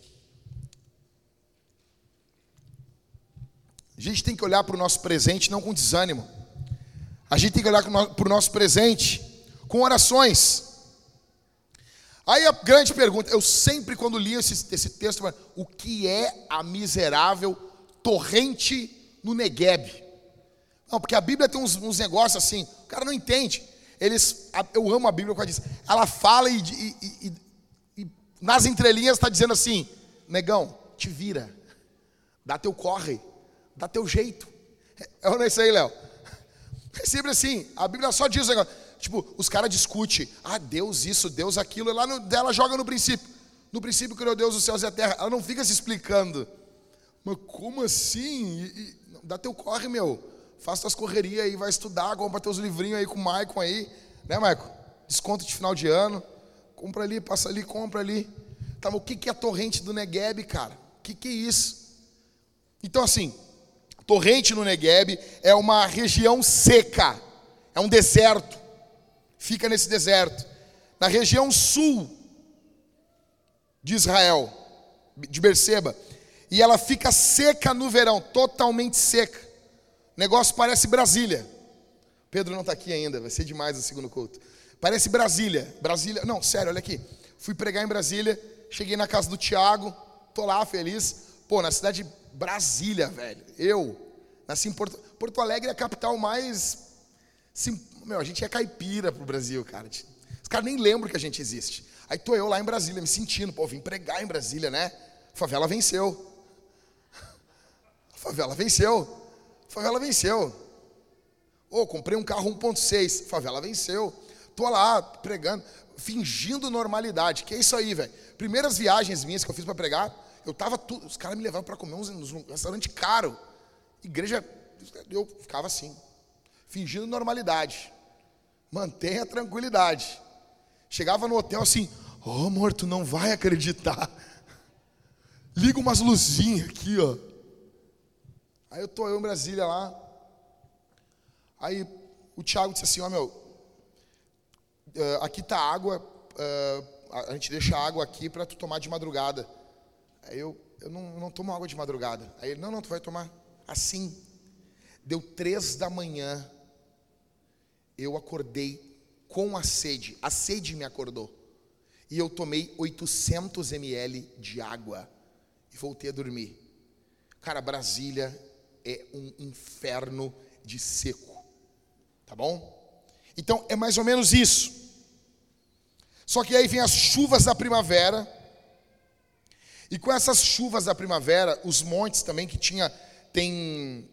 A gente tem que olhar para o nosso presente não com desânimo. A gente tem que olhar para o nosso presente com orações. Aí a grande pergunta, eu sempre quando li esse, esse texto, o que é a miserável torrente no Negueb? Não, porque a Bíblia tem uns, uns negócios assim, o cara não entende. Eles, eu amo a Bíblia quando diz, ela fala e, e, e nas entrelinhas está dizendo assim, negão, te vira, dá teu corre, dá teu jeito. É, não é isso aí, Léo? É sempre assim, a Bíblia só diz o negócio. Tipo, os caras discutem, ah, Deus isso, Deus aquilo, e lá no, ela joga no princípio. No princípio criou Deus os céus e a terra. Ela não fica se explicando. Mas como assim? E, e, dá teu corre, meu. Faz tuas correrias aí, vai estudar, compra teus livrinhos aí com o Maicon aí. Né, Maicon? Desconto de final de ano. Compra ali, passa ali, compra ali. Tá, o que, que é a torrente do Negueb, cara? O que, que é isso? Então, assim, torrente no Negueb é uma região seca, é um deserto fica nesse deserto. Na região sul de Israel, de Berseba. E ela fica seca no verão, totalmente seca. O negócio parece Brasília. Pedro não está aqui ainda, vai ser demais o segundo culto. Parece Brasília. Brasília, não, sério, olha aqui. Fui pregar em Brasília, cheguei na casa do Tiago, tô lá feliz. Pô, na cidade de Brasília, velho. Eu nasci em Porto, Porto Alegre é a capital mais sim, meu, a gente é caipira pro Brasil, cara. Os caras nem lembram que a gente existe. Aí tô eu lá em Brasília, me sentindo, pô, vim pregar em Brasília, né? A favela venceu. A [LAUGHS] favela venceu. A favela venceu. Ô, oh, comprei um carro 1.6, favela venceu. Tô lá pregando, fingindo normalidade. Que é isso aí, velho. Primeiras viagens minhas que eu fiz para pregar, eu tava tudo, os caras me levavam para comer uns, uns restaurante caro. Igreja, eu ficava assim, fingindo normalidade. Mantenha a tranquilidade. Chegava no hotel assim, oh amor, tu não vai acreditar. [LAUGHS] Liga umas luzinhas aqui, ó. Aí eu tô eu em Brasília lá. Aí o Thiago disse assim, ó oh, meu, uh, aqui tá água, uh, a gente deixa água aqui para tu tomar de madrugada. Aí eu, eu não, não tomo água de madrugada. Aí ele, não, não, tu vai tomar assim. Deu três da manhã, eu acordei com a sede, a sede me acordou. E eu tomei 800 ml de água e voltei a dormir. Cara, Brasília é um inferno de seco. Tá bom? Então é mais ou menos isso. Só que aí vem as chuvas da primavera. E com essas chuvas da primavera, os montes também que tinha tem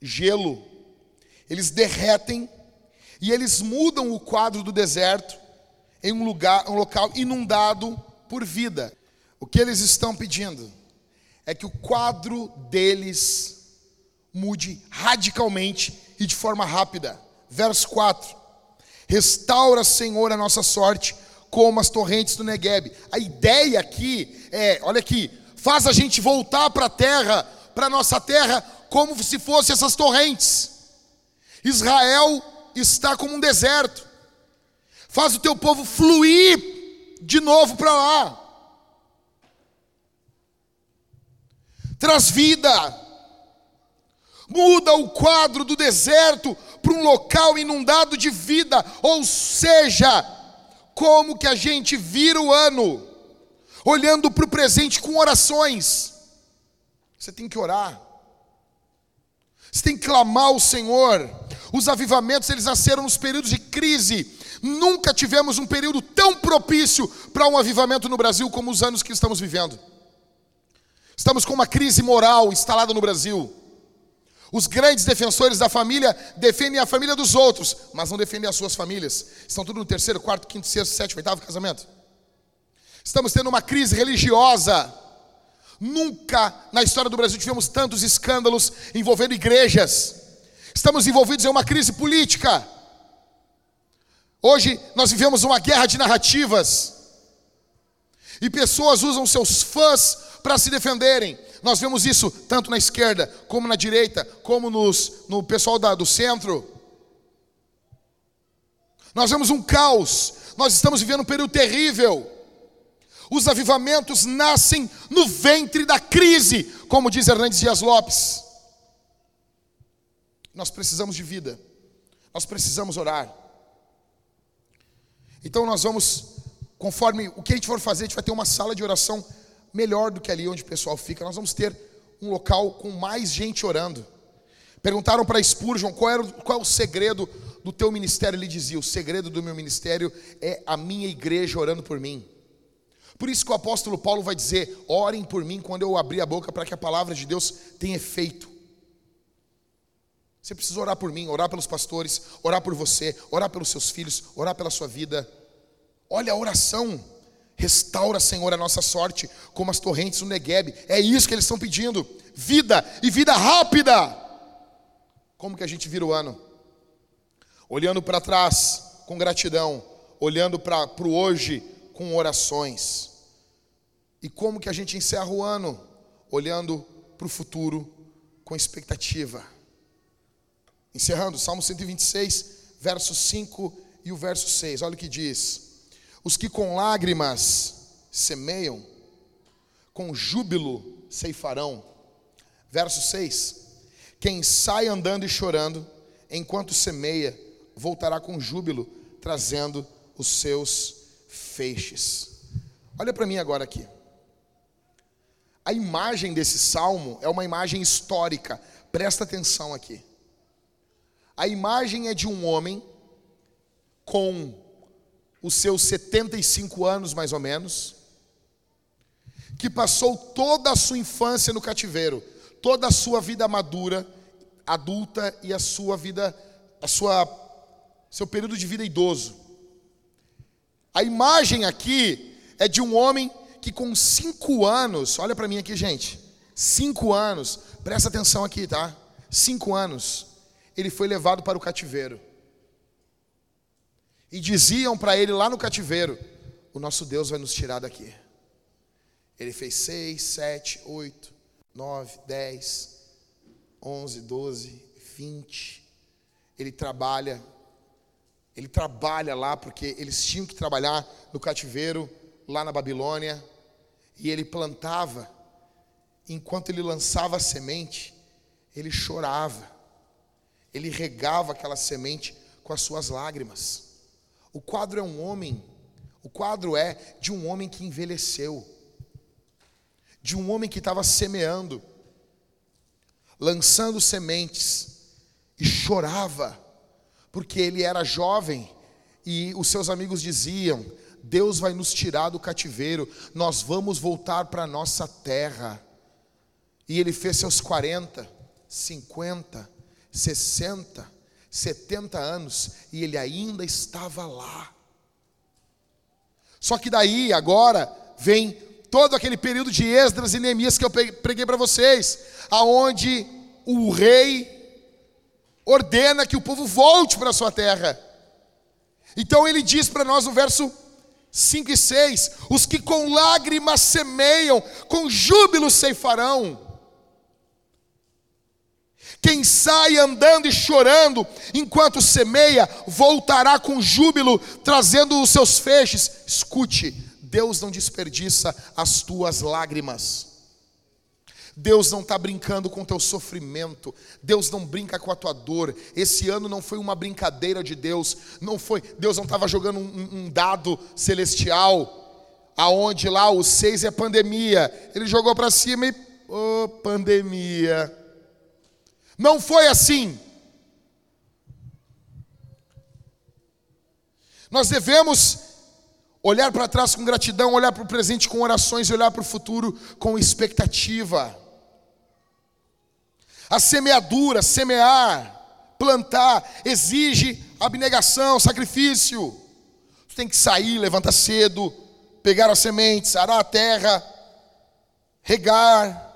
gelo, eles derretem e eles mudam o quadro do deserto em um lugar, um local inundado por vida. O que eles estão pedindo é que o quadro deles mude radicalmente e de forma rápida. Verso 4. Restaura, Senhor, a nossa sorte, como as torrentes do Negueb. A ideia aqui é, olha aqui, faz a gente voltar para a terra, para a nossa terra, como se fossem essas torrentes. Israel está como um deserto. Faz o teu povo fluir de novo para lá. Traz vida. Muda o quadro do deserto para um local inundado de vida, ou seja, como que a gente vira o ano, olhando para o presente com orações. Você tem que orar. Você tem que clamar ao Senhor. Os avivamentos, eles nasceram nos períodos de crise. Nunca tivemos um período tão propício para um avivamento no Brasil como os anos que estamos vivendo. Estamos com uma crise moral instalada no Brasil. Os grandes defensores da família defendem a família dos outros, mas não defendem as suas famílias. Estão tudo no terceiro, quarto, quinto, sexto, sétimo, oitavo casamento. Estamos tendo uma crise religiosa. Nunca na história do Brasil tivemos tantos escândalos envolvendo igrejas. Estamos envolvidos em uma crise política. Hoje nós vivemos uma guerra de narrativas. E pessoas usam seus fãs para se defenderem. Nós vemos isso tanto na esquerda, como na direita, como nos, no pessoal da, do centro. Nós vemos um caos, nós estamos vivendo um período terrível. Os avivamentos nascem no ventre da crise, como diz Hernandes Dias Lopes. Nós precisamos de vida, nós precisamos orar. Então nós vamos, conforme o que a gente for fazer, a gente vai ter uma sala de oração melhor do que ali onde o pessoal fica. Nós vamos ter um local com mais gente orando. Perguntaram para Spurgeon qual, era, qual é o segredo do teu ministério. Ele dizia: O segredo do meu ministério é a minha igreja orando por mim. Por isso que o apóstolo Paulo vai dizer: Orem por mim quando eu abrir a boca para que a palavra de Deus tenha efeito. Você precisa orar por mim, orar pelos pastores, orar por você, orar pelos seus filhos, orar pela sua vida. Olha a oração. Restaura, Senhor, a nossa sorte, como as torrentes do Negueb. É isso que eles estão pedindo. Vida e vida rápida. Como que a gente vira o ano? Olhando para trás com gratidão, olhando para o hoje com orações. E como que a gente encerra o ano? Olhando para o futuro com expectativa. Encerrando, Salmo 126, verso 5 e o verso 6. Olha o que diz. Os que com lágrimas semeiam, com júbilo ceifarão. Verso 6: Quem sai andando e chorando, enquanto semeia, voltará com júbilo, trazendo os seus feixes. Olha para mim agora aqui. A imagem desse salmo é uma imagem histórica, presta atenção aqui. A imagem é de um homem com os seus 75 anos mais ou menos, que passou toda a sua infância no cativeiro, toda a sua vida madura, adulta e a sua vida, a sua seu período de vida idoso. A imagem aqui é de um homem que com cinco anos, olha para mim aqui, gente, cinco anos, presta atenção aqui, tá? Cinco anos, ele foi levado para o cativeiro. E diziam para ele lá no cativeiro: O nosso Deus vai nos tirar daqui. Ele fez seis, sete, oito, nove, dez, onze, doze, vinte. Ele trabalha, ele trabalha lá porque eles tinham que trabalhar no cativeiro lá na Babilônia. E ele plantava. Enquanto ele lançava a semente, ele chorava. Ele regava aquela semente com as suas lágrimas. O quadro é um homem, o quadro é de um homem que envelheceu, de um homem que estava semeando, lançando sementes e chorava, porque ele era jovem e os seus amigos diziam: Deus vai nos tirar do cativeiro, nós vamos voltar para a nossa terra. E ele fez seus 40, 50, 60, 70 anos e ele ainda estava lá. Só que daí, agora, vem todo aquele período de Esdras e Neemias que eu preguei para vocês, aonde o rei ordena que o povo volte para a sua terra. Então ele diz para nós no verso 5 e 6: Os que com lágrimas semeiam, com júbilo ceifarão. Quem sai andando e chorando enquanto semeia, voltará com júbilo, trazendo os seus feixes. Escute, Deus não desperdiça as tuas lágrimas. Deus não está brincando com o teu sofrimento, Deus não brinca com a tua dor. Esse ano não foi uma brincadeira de Deus, não foi. Deus não estava jogando um, um, dado celestial, aonde lá o seis é pandemia. Ele jogou para cima e, oh, pandemia. Não foi assim. Nós devemos olhar para trás com gratidão, olhar para o presente com orações e olhar para o futuro com expectativa. A semeadura, semear, plantar, exige abnegação, sacrifício. Você tem que sair, levantar cedo, pegar as sementes, arar a terra, regar,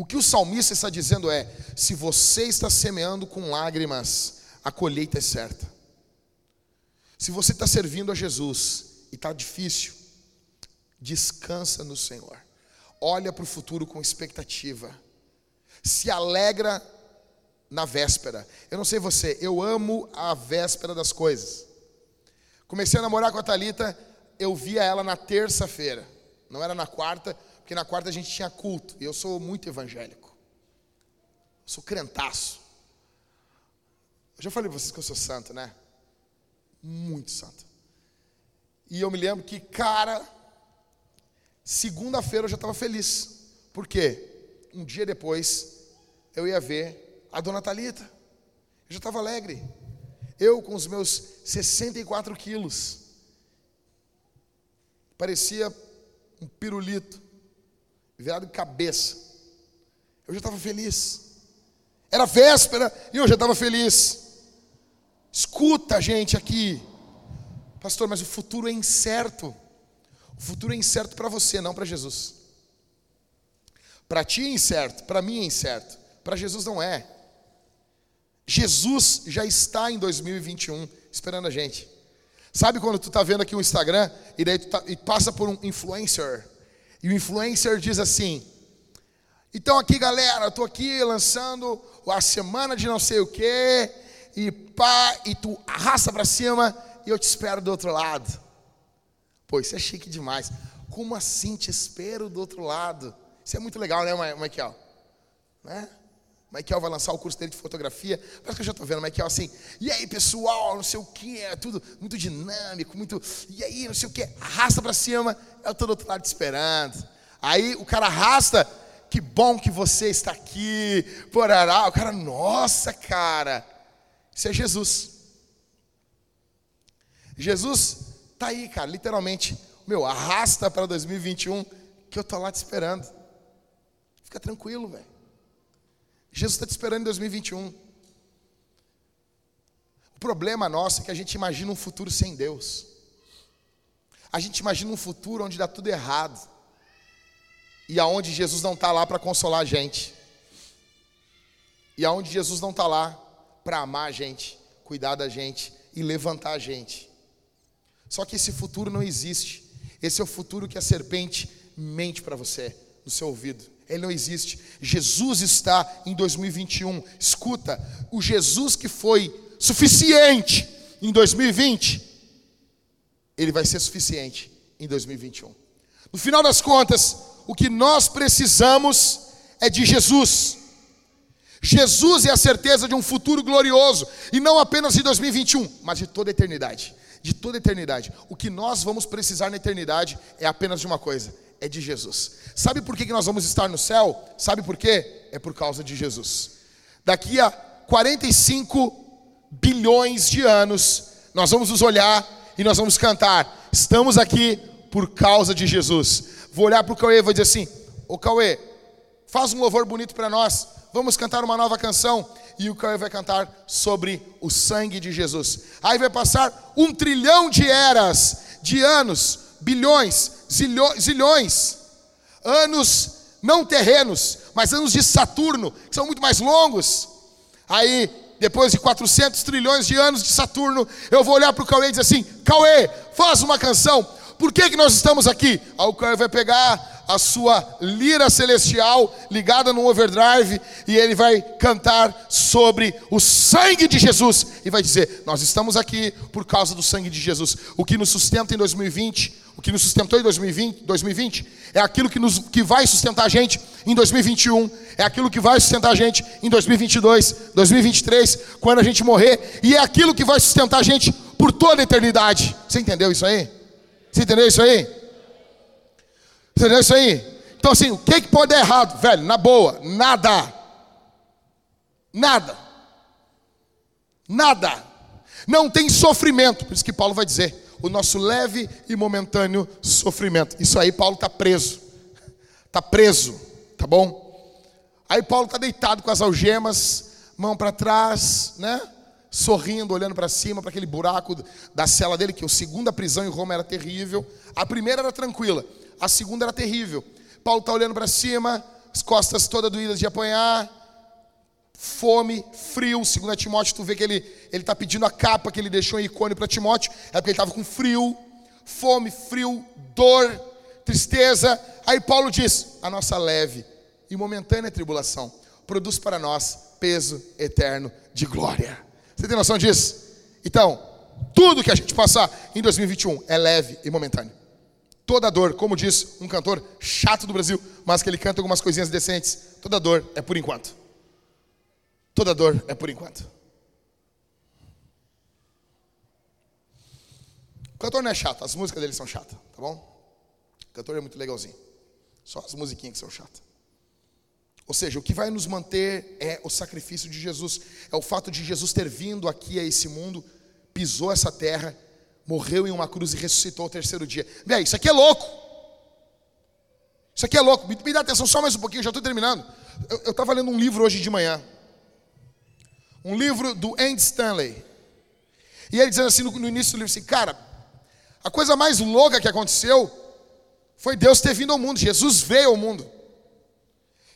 o que o salmista está dizendo é: se você está semeando com lágrimas, a colheita é certa. Se você está servindo a Jesus e está difícil, descansa no Senhor. Olha para o futuro com expectativa. Se alegra na véspera. Eu não sei você, eu amo a véspera das coisas. Comecei a namorar com a Talita, eu via ela na terça-feira. Não era na quarta, porque na quarta a gente tinha culto, e eu sou muito evangélico. sou crentaço. Eu já falei para vocês que eu sou santo, né? Muito santo. E eu me lembro que, cara, segunda-feira eu já estava feliz. Por quê? Um dia depois eu ia ver a dona Talita. Eu já estava alegre. Eu com os meus 64 quilos. Parecia um pirulito virado de cabeça. Eu já estava feliz. Era véspera e eu já estava feliz. Escuta, gente, aqui. Pastor, mas o futuro é incerto. O futuro é incerto para você, não para Jesus. Para ti é incerto, para mim é incerto. Para Jesus não é. Jesus já está em 2021 esperando a gente. Sabe quando tu está vendo aqui o Instagram e daí tu tá, e passa por um influencer e o influencer diz assim: Então aqui, galera, eu tô aqui lançando a semana de não sei o quê, e pá, e tu arrasta para cima e eu te espero do outro lado. Pô, isso é chique demais. Como assim te espero do outro lado? Isso é muito legal, né, Michael? Né? Michael vai lançar o curso dele de fotografia. Parece que eu já estou vendo, Michael assim. E aí, pessoal, não sei o que, é tudo muito dinâmico, muito. E aí, não sei o que, arrasta para cima. Eu estou do outro lado te esperando. Aí o cara arrasta. Que bom que você está aqui. Porará. O cara, nossa, cara. Isso é Jesus. Jesus tá aí, cara, literalmente. Meu, arrasta para 2021 que eu tô lá te esperando. Fica tranquilo, velho. Jesus está te esperando em 2021. O problema nosso é que a gente imagina um futuro sem Deus. A gente imagina um futuro onde dá tudo errado. E aonde Jesus não está lá para consolar a gente. E aonde Jesus não está lá para amar a gente, cuidar da gente e levantar a gente. Só que esse futuro não existe. Esse é o futuro que a serpente mente para você no seu ouvido ele não existe. Jesus está em 2021. Escuta, o Jesus que foi suficiente em 2020, ele vai ser suficiente em 2021. No final das contas, o que nós precisamos é de Jesus. Jesus é a certeza de um futuro glorioso, e não apenas de 2021, mas de toda a eternidade. De toda a eternidade. O que nós vamos precisar na eternidade é apenas de uma coisa: é de Jesus. Sabe por que nós vamos estar no céu? Sabe por quê? É por causa de Jesus. Daqui a 45 bilhões de anos, nós vamos nos olhar e nós vamos cantar. Estamos aqui por causa de Jesus. Vou olhar para o Cauê e vou dizer assim: Ô Cauê, faz um louvor bonito para nós. Vamos cantar uma nova canção. E o Cauê vai cantar sobre o sangue de Jesus. Aí vai passar um trilhão de eras, de anos, bilhões, zilhões, anos não terrenos, mas anos de Saturno, que são muito mais longos. Aí depois de 400 trilhões de anos de Saturno, eu vou olhar para o Cauê e dizer assim: Cauê, faz uma canção. Por que, que nós estamos aqui? Aí o Cauê vai pegar a sua lira celestial ligada no overdrive e ele vai cantar sobre o sangue de Jesus e vai dizer: Nós estamos aqui por causa do sangue de Jesus. O que nos sustenta em 2020, o que nos sustentou em 2020, 2020 é aquilo que, nos, que vai sustentar a gente em 2021, é aquilo que vai sustentar a gente em 2022, 2023, quando a gente morrer, e é aquilo que vai sustentar a gente por toda a eternidade. Você entendeu isso aí? Você entendeu isso aí? Entendeu isso aí? Então, assim, o que, que pode dar errado? Velho, na boa, nada. Nada. Nada. Não tem sofrimento. Por isso que Paulo vai dizer: o nosso leve e momentâneo sofrimento. Isso aí, Paulo está preso. Está preso, tá bom? Aí Paulo está deitado com as algemas, mão para trás, né? Sorrindo, olhando para cima, para aquele buraco da cela dele, que a segunda prisão em Roma era terrível. A primeira era tranquila a segunda era terrível. Paulo está olhando para cima, as costas todas doídas de apanhar, fome, frio. 2 Timóteo, tu vê que ele está pedindo a capa que ele deixou em icônio para Timóteo, é porque ele estava com frio, fome, frio, dor, tristeza. Aí Paulo diz: a nossa leve e momentânea tribulação produz para nós peso eterno de glória. Você tem noção disso? Então, tudo que a gente passar em 2021 é leve e momentâneo. Toda dor, como diz um cantor chato do Brasil, mas que ele canta algumas coisinhas decentes, toda dor é por enquanto. Toda dor é por enquanto. O cantor não é chato, as músicas dele são chatas, tá bom? O cantor é muito legalzinho. Só as musiquinhas que são chatas. Ou seja, o que vai nos manter é o sacrifício de Jesus, é o fato de Jesus ter vindo aqui a esse mundo, pisou essa terra morreu em uma cruz e ressuscitou ao terceiro dia. Véi, isso aqui é louco. Isso aqui é louco. Me, me dá atenção só mais um pouquinho, já estou terminando. Eu estava lendo um livro hoje de manhã. Um livro do Andy Stanley. E ele dizendo assim no, início do livro assim, cara, a coisa mais louca que aconteceu foi Deus ter vindo ao mundo. Jesus veio ao mundo.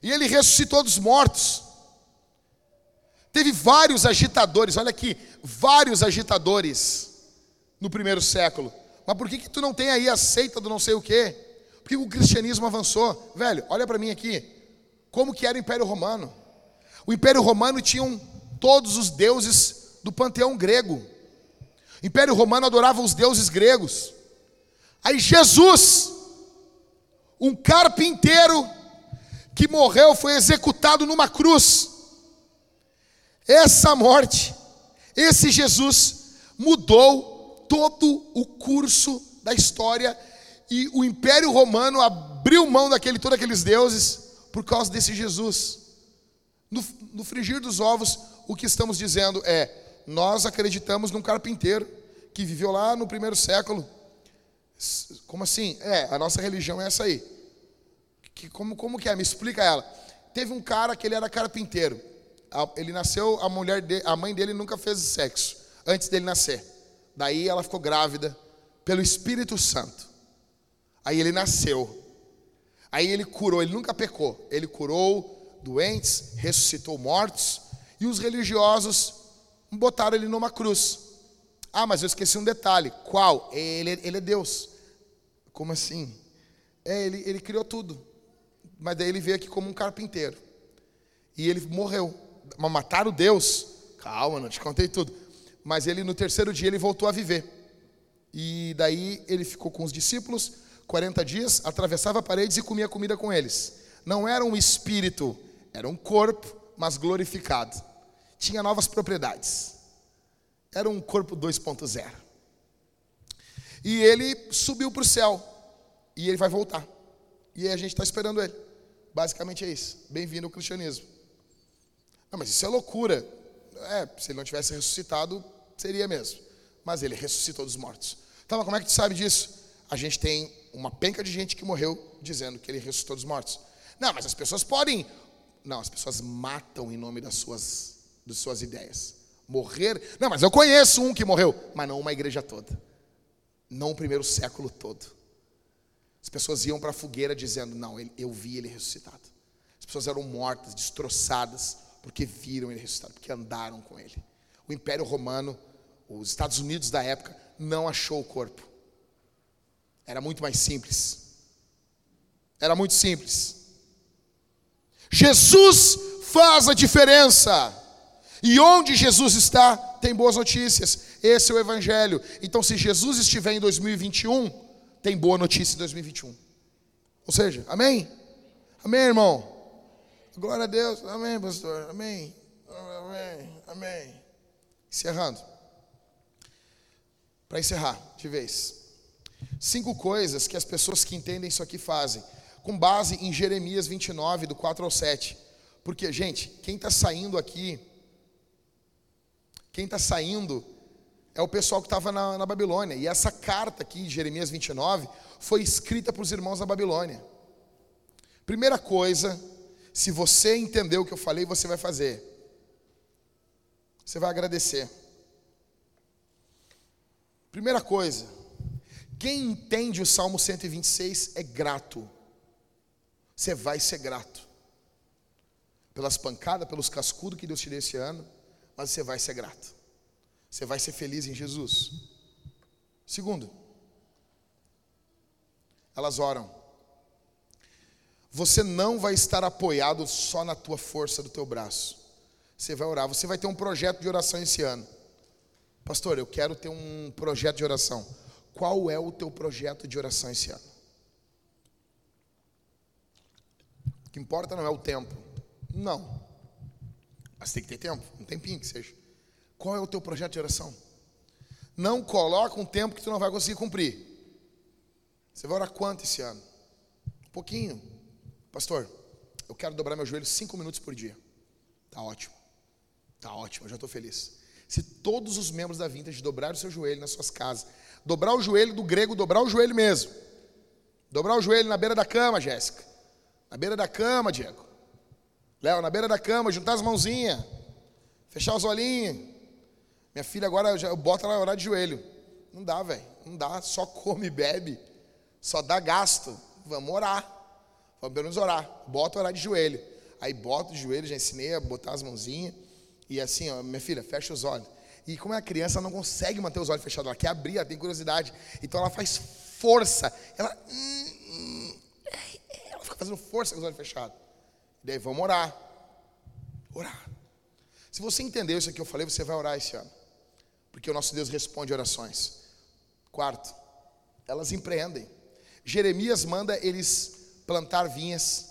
E ele ressuscitou dos mortos. Teve vários agitadores, olha aqui, vários agitadores no primeiro século. Mas por que, que tu não tem aí a seita do não sei o quê? Por que o cristianismo avançou? Velho, olha para mim aqui. Como que era o Império Romano? O Império Romano tinha todos os deuses do panteão grego. O Império Romano adorava os deuses gregos. Aí Jesus, um carpinteiro que morreu, foi executado numa cruz. Essa morte, esse Jesus mudou todo o curso da história e o Império Romano abriu mão daquele todos aqueles deuses por causa desse Jesus. No, no frigir dos ovos, o que estamos dizendo é: nós acreditamos num carpinteiro que viveu lá no primeiro século. Como assim? É, a nossa religião é essa aí. Que, como, como que é? Me explica ela. Teve um cara que ele era carpinteiro. Ele nasceu, a mulher de, a mãe dele nunca fez sexo antes dele nascer. Daí ela ficou grávida pelo Espírito Santo. Aí ele nasceu. Aí ele curou, ele nunca pecou. Ele curou doentes, ressuscitou mortos. E os religiosos botaram ele numa cruz. Ah, mas eu esqueci um detalhe. Qual? Ele, ele é Deus. Como assim? É, ele, ele criou tudo. Mas daí ele veio aqui como um carpinteiro. E ele morreu. Mas mataram Deus. Calma, não te contei tudo. Mas ele no terceiro dia ele voltou a viver. E daí ele ficou com os discípulos 40 dias, atravessava paredes e comia comida com eles. Não era um espírito, era um corpo, mas glorificado. Tinha novas propriedades. Era um corpo 2.0. E ele subiu para o céu. E ele vai voltar. E a gente está esperando ele. Basicamente é isso. Bem-vindo ao cristianismo. Não, mas isso é loucura. É, se ele não tivesse ressuscitado, Seria mesmo. Mas ele ressuscitou dos mortos. Então, como é que tu sabe disso? A gente tem uma penca de gente que morreu dizendo que ele ressuscitou dos mortos. Não, mas as pessoas podem. Não, as pessoas matam em nome das suas, das suas ideias. Morrer. Não, mas eu conheço um que morreu, mas não uma igreja toda. Não o primeiro século todo. As pessoas iam para a fogueira dizendo: Não, eu vi ele ressuscitado. As pessoas eram mortas, destroçadas, porque viram ele ressuscitado, porque andaram com ele. O Império Romano, os Estados Unidos da época, não achou o corpo. Era muito mais simples. Era muito simples. Jesus faz a diferença. E onde Jesus está, tem boas notícias. Esse é o Evangelho. Então, se Jesus estiver em 2021, tem boa notícia em 2021. Ou seja, amém? Amém, irmão? Glória a Deus. Amém, pastor. Amém. Amém. Amém. Encerrando. Para encerrar, de vez. Cinco coisas que as pessoas que entendem isso aqui fazem, com base em Jeremias 29, do 4 ao 7. Porque, gente, quem está saindo aqui, quem está saindo é o pessoal que estava na, na, Babilônia. E essa carta aqui, Jeremias 29, foi escrita para os irmãos da Babilônia. Primeira coisa, se você entendeu o que eu falei, você vai fazer. Você vai agradecer. Primeira coisa, quem entende o Salmo 126 é grato. Você vai ser grato. Pelas pancadas, pelos cascudos que Deus te deu esse ano, mas você vai ser grato. Você vai ser feliz em Jesus. Segundo, elas oram. Você não vai estar apoiado só na tua força do teu braço. Você vai orar. Você vai ter um projeto de oração esse ano. Pastor, eu quero ter um projeto de oração. Qual é o teu projeto de oração esse ano? O que importa não é o tempo. Não. Mas tem que ter tempo, um tempinho que seja. Qual é o teu projeto de oração? Não coloca um tempo que tu não vai conseguir cumprir. Você vai orar quanto esse ano? Um pouquinho. Pastor, eu quero dobrar meu joelho cinco minutos por dia. Tá ótimo. Tá ótimo, eu já estou feliz. Se todos os membros da Vintage dobrarem o seu joelho nas suas casas, dobrar o joelho do grego, dobrar o joelho mesmo. Dobrar o joelho na beira da cama, Jéssica. Na beira da cama, Diego. Léo, na beira da cama, juntar as mãozinhas, fechar os olhinhos. Minha filha agora, eu, já, eu boto ela orar de joelho. Não dá, velho. Não dá. Só come e bebe. Só dá gasto. Vamos orar. Vamos pelo menos orar. Bota orar de joelho. Aí bota o joelho, já ensinei a botar as mãozinhas. E assim, ó, minha filha, fecha os olhos. E como é a criança, ela não consegue manter os olhos fechados. Ela quer abrir, ela tem curiosidade. Então ela faz força. Ela, hum, hum, ela fica fazendo força com os olhos fechados. Daí vamos orar. Orar. Se você entendeu isso que eu falei, você vai orar esse ano. Porque o nosso Deus responde orações. Quarto, elas empreendem. Jeremias manda eles plantar vinhas,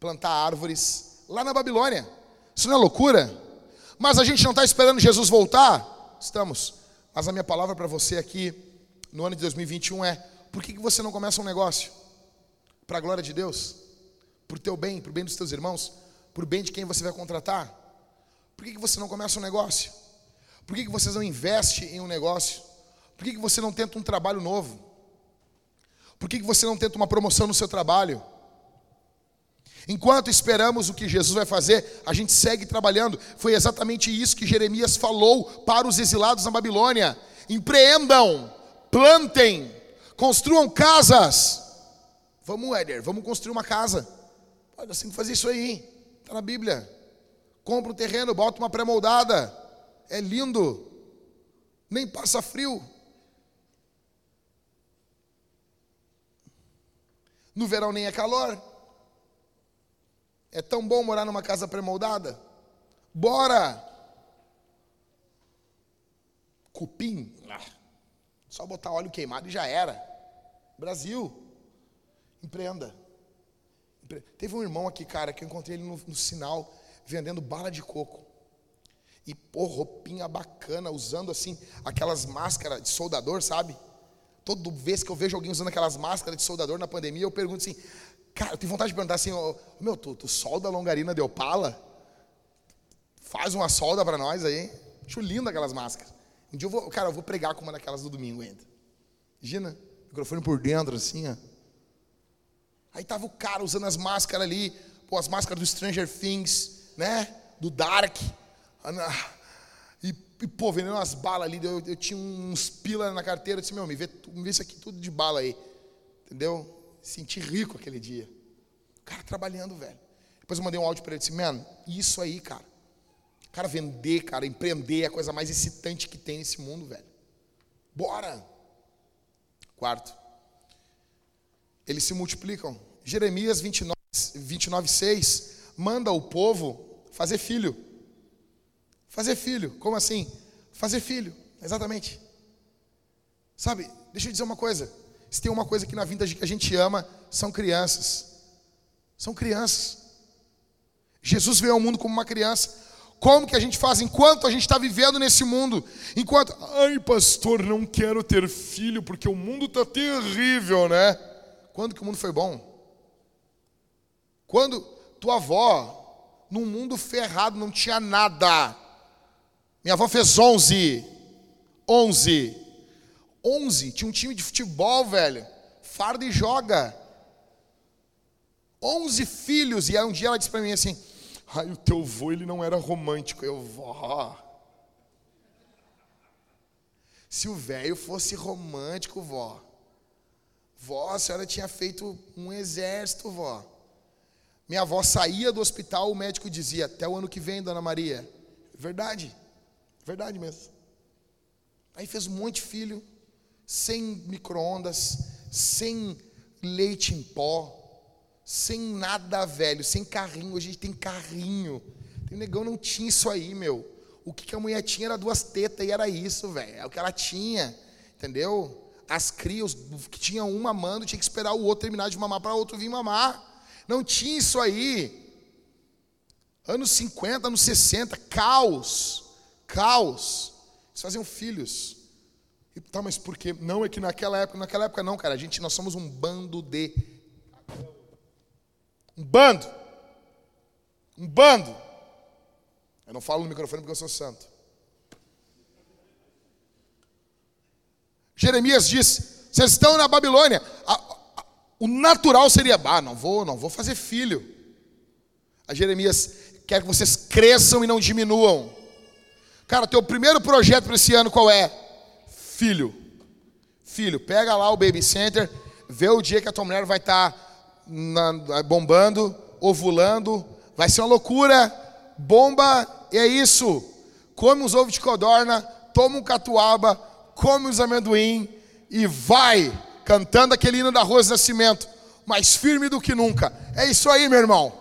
plantar árvores lá na Babilônia. Isso não é loucura? Mas a gente não está esperando Jesus voltar? Estamos. Mas a minha palavra para você aqui, no ano de 2021, é: por que, que você não começa um negócio? Para a glória de Deus? Por teu bem, para o bem dos teus irmãos, para o bem de quem você vai contratar? Por que, que você não começa um negócio? Por que, que você não investe em um negócio? Por que, que você não tenta um trabalho novo? Por que, que você não tenta uma promoção no seu trabalho? Enquanto esperamos o que Jesus vai fazer, a gente segue trabalhando. Foi exatamente isso que Jeremias falou para os exilados na Babilônia: empreendam, plantem, construam casas. Vamos, Éder, vamos construir uma casa. Olha, assim fazer isso aí. Está na Bíblia. Compra um terreno, bota uma pré-moldada. É lindo. Nem passa frio. No verão nem é calor. É tão bom morar numa casa pré-moldada. Bora! Cupim. Ah, só botar óleo queimado e já era. Brasil. Empreenda. Teve um irmão aqui, cara, que eu encontrei ele no, no sinal vendendo bala de coco. E, pô, roupinha bacana, usando assim, aquelas máscaras de soldador, sabe? Toda vez que eu vejo alguém usando aquelas máscaras de soldador na pandemia, eu pergunto assim, cara, eu tenho vontade de perguntar assim, oh, meu, tu, tu solda a longarina de opala? Faz uma solda para nós aí. Acho lindo aquelas máscaras. Um dia eu vou, cara, eu vou pregar com uma daquelas do domingo ainda. Imagina, microfone por dentro, assim, ó. Aí tava o cara usando as máscaras ali, pô, as máscaras do Stranger Things, né? Do Dark. E, e pô, vendendo umas balas ali, eu, eu tinha uns pila na carteira, eu disse, meu, me vê, me vê isso aqui tudo de bala aí. Entendeu? Senti rico aquele dia. O cara trabalhando, velho. Depois eu mandei um áudio para ele, disse, mano, isso aí, cara, Cara, vender, cara, empreender é a coisa mais excitante que tem nesse mundo, velho. Bora! Quarto, eles se multiplicam. Jeremias 29, 29 6 manda o povo fazer filho. Fazer filho, como assim? Fazer filho, exatamente. Sabe, deixa eu dizer uma coisa. Se tem uma coisa que na vida que a gente ama, são crianças. São crianças. Jesus veio ao mundo como uma criança. Como que a gente faz enquanto a gente está vivendo nesse mundo? Enquanto, ai pastor, não quero ter filho porque o mundo está terrível, né? Quando que o mundo foi bom? Quando tua avó, num mundo ferrado, não tinha nada. Minha avó fez 11. 11. 11. Tinha um time de futebol, velho. Farda e joga. 11 filhos. E aí um dia ela disse para mim assim: Ai, o teu avô, ele não era romântico. Eu, vó. Se o velho fosse romântico, vó. Vó, a senhora tinha feito um exército, vó. Minha avó saía do hospital, o médico dizia: Até o ano que vem, dona Maria. Verdade. Verdade mesmo. Aí fez um monte de filho, sem micro-ondas, sem leite em pó, sem nada velho, sem carrinho. Hoje a gente tem carrinho. O negão não tinha isso aí, meu. O que, que a mulher tinha era duas tetas e era isso, velho. É o que ela tinha, entendeu? As crias, que tinha um mamando, tinha que esperar o outro terminar de mamar para outro vir mamar. Não tinha isso aí. Anos 50, anos 60, caos. Caos. Eles faziam filhos. E, tá, mas por quê? Não, é que naquela época, naquela época não, cara. A gente, nós somos um bando de. Um bando. Um bando. Eu não falo no microfone porque eu sou santo. Jeremias diz: vocês estão na Babilônia. A, o natural seria, ah, não vou, não vou fazer filho. A Jeremias quer que vocês cresçam e não diminuam. Cara, teu primeiro projeto para esse ano qual é? Filho. Filho, pega lá o baby center, vê o dia que a tua mulher vai estar tá bombando, ovulando, vai ser uma loucura, bomba, é isso. Come os ovos de codorna, toma um catuaba, come os amendoim e vai cantando aquele hino da Rosa Nascimento, mais firme do que nunca. É isso aí, meu irmão.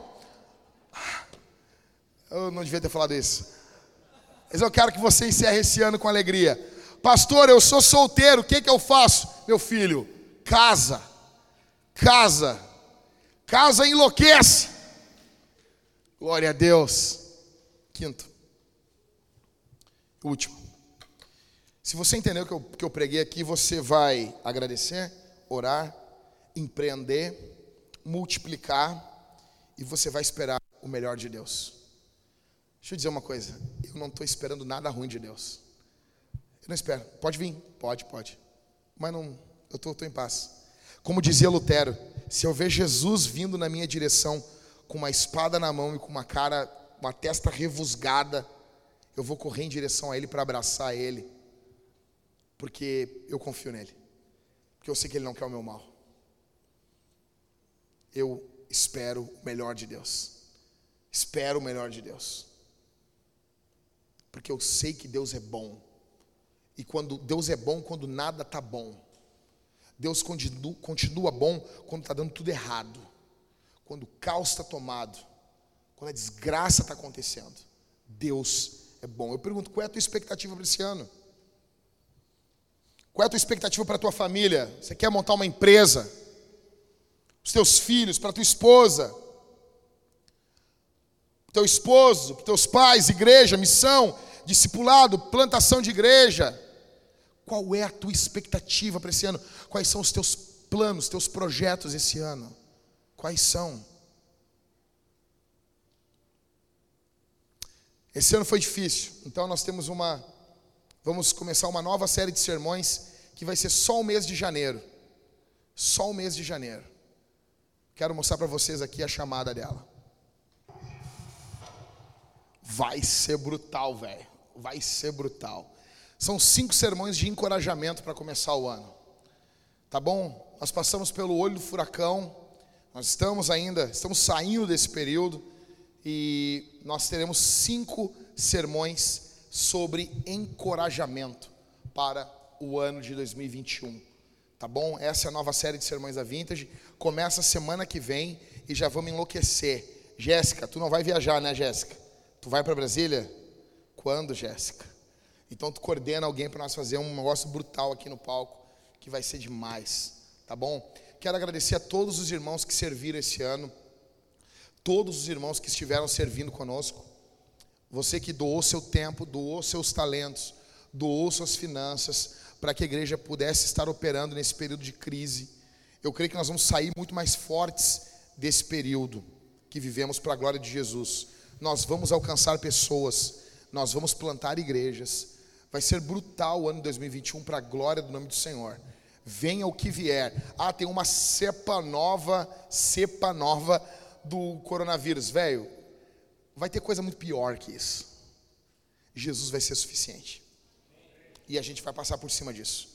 Eu não devia ter falado isso. Mas eu quero que você encerre esse ano com alegria. Pastor, eu sou solteiro, o que, que eu faço? Meu filho, casa. Casa. Casa enlouquece. Glória a Deus. Quinto. Último. Se você entendeu o que eu, que eu preguei aqui, você vai agradecer, orar, empreender, multiplicar e você vai esperar o melhor de Deus. Deixa eu dizer uma coisa. Eu não estou esperando nada ruim de Deus. Eu não espero. Pode vir? Pode, pode. Mas não, eu estou em paz. Como dizia Lutero, se eu ver Jesus vindo na minha direção com uma espada na mão e com uma cara, uma testa revusgada, eu vou correr em direção a Ele para abraçar Ele, porque eu confio nele, porque eu sei que Ele não quer o meu mal. Eu espero o melhor de Deus. Espero o melhor de Deus porque eu sei que Deus é bom. E quando Deus é bom, quando nada está bom. Deus continua, continua bom quando está dando tudo errado. Quando o caos está tomado. Quando a desgraça está acontecendo. Deus é bom. Eu pergunto, qual é a tua expectativa para esse ano? Qual é a tua expectativa para a tua família? Você quer montar uma empresa? Os teus filhos, para a tua esposa? teu esposo, teus pais, igreja, missão, discipulado, plantação de igreja. Qual é a tua expectativa para esse ano? Quais são os teus planos, teus projetos esse ano? Quais são? Esse ano foi difícil, então nós temos uma. Vamos começar uma nova série de sermões que vai ser só o mês de janeiro. Só o mês de janeiro. Quero mostrar para vocês aqui a chamada dela. Vai ser brutal, velho. Vai ser brutal. São cinco sermões de encorajamento para começar o ano. Tá bom? Nós passamos pelo olho do furacão. Nós estamos ainda, estamos saindo desse período. E nós teremos cinco sermões sobre encorajamento para o ano de 2021. Tá bom? Essa é a nova série de sermões da Vintage. Começa semana que vem e já vamos enlouquecer. Jéssica, tu não vai viajar, né, Jéssica? Tu vai para Brasília? Quando, Jéssica? Então tu coordena alguém para nós fazer um negócio brutal aqui no palco, que vai ser demais, tá bom? Quero agradecer a todos os irmãos que serviram esse ano, todos os irmãos que estiveram servindo conosco. Você que doou seu tempo, doou seus talentos, doou suas finanças, para que a igreja pudesse estar operando nesse período de crise. Eu creio que nós vamos sair muito mais fortes desse período que vivemos para a glória de Jesus. Nós vamos alcançar pessoas, nós vamos plantar igrejas. Vai ser brutal o ano 2021 para a glória do nome do Senhor. Venha o que vier. Ah, tem uma cepa nova, cepa nova do coronavírus, velho. Vai ter coisa muito pior que isso. Jesus vai ser suficiente e a gente vai passar por cima disso.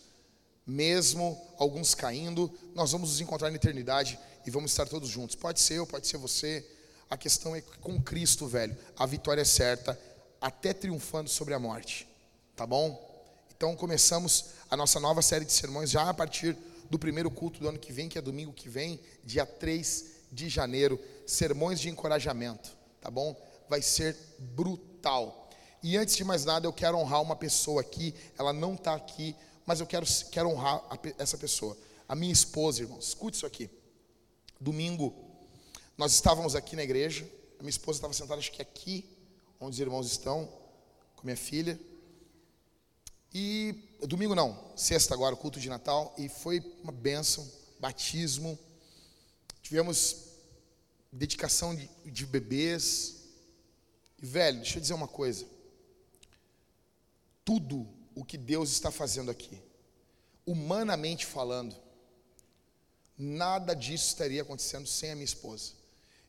Mesmo alguns caindo, nós vamos nos encontrar na eternidade e vamos estar todos juntos. Pode ser eu, pode ser você. A questão é que com Cristo, velho, a vitória é certa, até triunfando sobre a morte. Tá bom? Então começamos a nossa nova série de sermões já a partir do primeiro culto do ano que vem, que é domingo que vem, dia 3 de janeiro. Sermões de encorajamento, tá bom? Vai ser brutal. E antes de mais nada, eu quero honrar uma pessoa aqui. Ela não está aqui, mas eu quero, quero honrar a, essa pessoa. A minha esposa, irmãos. Escute isso aqui. Domingo, nós estávamos aqui na igreja. A minha esposa estava sentada, acho que aqui, onde os irmãos estão, com minha filha. E domingo não, sexta agora, culto de Natal. E foi uma bênção, batismo. Tivemos dedicação de, de bebês. E, velho, deixa eu dizer uma coisa tudo o que Deus está fazendo aqui. Humanamente falando, nada disso estaria acontecendo sem a minha esposa.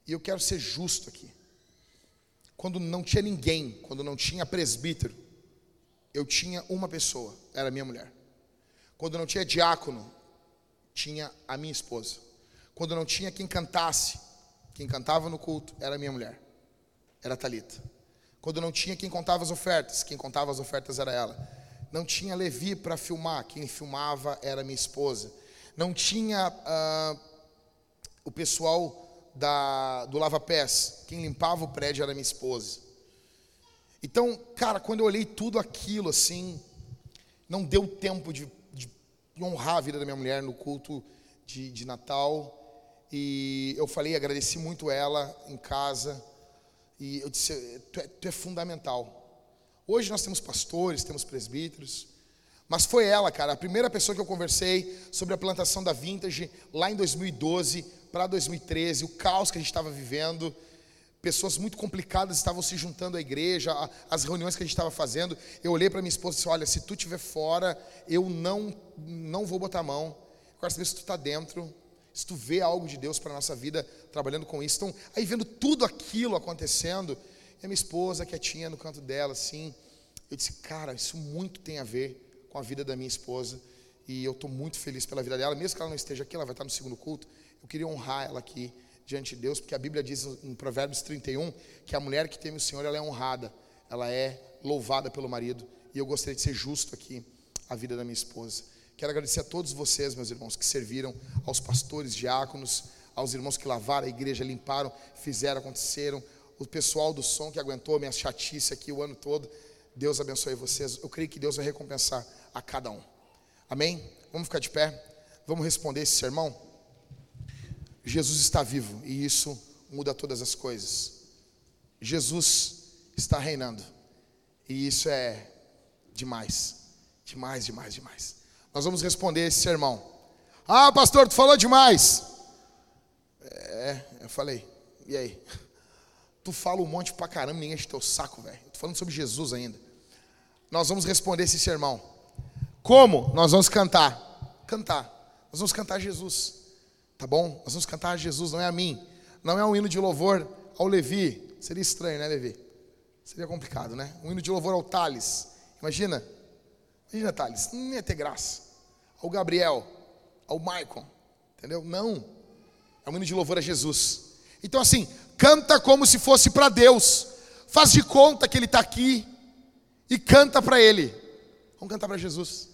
E eu quero ser justo aqui. Quando não tinha ninguém, quando não tinha presbítero, eu tinha uma pessoa, era minha mulher. Quando não tinha diácono, tinha a minha esposa. Quando não tinha quem cantasse, quem cantava no culto era minha mulher, era Talita. Quando não tinha quem contava as ofertas, quem contava as ofertas era ela. Não tinha Levi para filmar, quem filmava era minha esposa. Não tinha uh, o pessoal da, do lava-pés, quem limpava o prédio era minha esposa. Então, cara, quando eu olhei tudo aquilo assim, não deu tempo de, de honrar a vida da minha mulher no culto de, de Natal. E eu falei, agradeci muito ela em casa. E eu disse: tu é, tu é fundamental. Hoje nós temos pastores, temos presbíteros. Mas foi ela, cara, a primeira pessoa que eu conversei sobre a plantação da Vintage lá em 2012 para 2013, o caos que a gente estava vivendo. Pessoas muito complicadas estavam se juntando à igreja, as reuniões que a gente estava fazendo. Eu olhei para minha esposa e disse: Olha, se tu estiver fora, eu não, não vou botar a mão. Eu quero saber se tu está dentro se tu vê algo de Deus para a nossa vida trabalhando com isso. Então, aí vendo tudo aquilo acontecendo, e a minha esposa quietinha no canto dela, assim, eu disse, cara, isso muito tem a ver com a vida da minha esposa, e eu estou muito feliz pela vida dela, mesmo que ela não esteja aqui, ela vai estar no segundo culto, eu queria honrar ela aqui diante de Deus, porque a Bíblia diz em Provérbios 31 que a mulher que teme o Senhor, ela é honrada, ela é louvada pelo marido, e eu gostaria de ser justo aqui a vida da minha esposa. Quero agradecer a todos vocês, meus irmãos, que serviram, aos pastores, diáconos, aos irmãos que lavaram a igreja, limparam, fizeram, aconteceram, o pessoal do som que aguentou minha chatice aqui o ano todo. Deus abençoe vocês. Eu creio que Deus vai recompensar a cada um. Amém? Vamos ficar de pé? Vamos responder esse sermão? Jesus está vivo e isso muda todas as coisas. Jesus está reinando e isso é demais, demais, demais, demais. Nós vamos responder esse sermão. Ah, pastor, tu falou demais. É, eu falei. E aí? [LAUGHS] Tu fala um monte pra caramba, ninguém enche teu saco, velho. Tô falando sobre Jesus ainda. Nós vamos responder esse sermão. Como? Nós vamos cantar. Cantar. Nós vamos cantar Jesus. Tá bom? Nós vamos cantar Jesus, não é a mim. Não é um hino de louvor ao Levi. Seria estranho, né, Levi? Seria complicado, né? Um hino de louvor ao Thales. Imagina Imagina, Thales, não ia ter graça. Ao Gabriel, ao Maicon, entendeu? Não. É um hino de louvor a Jesus. Então, assim, canta como se fosse para Deus. Faz de conta que Ele está aqui e canta para Ele. Vamos cantar para Jesus.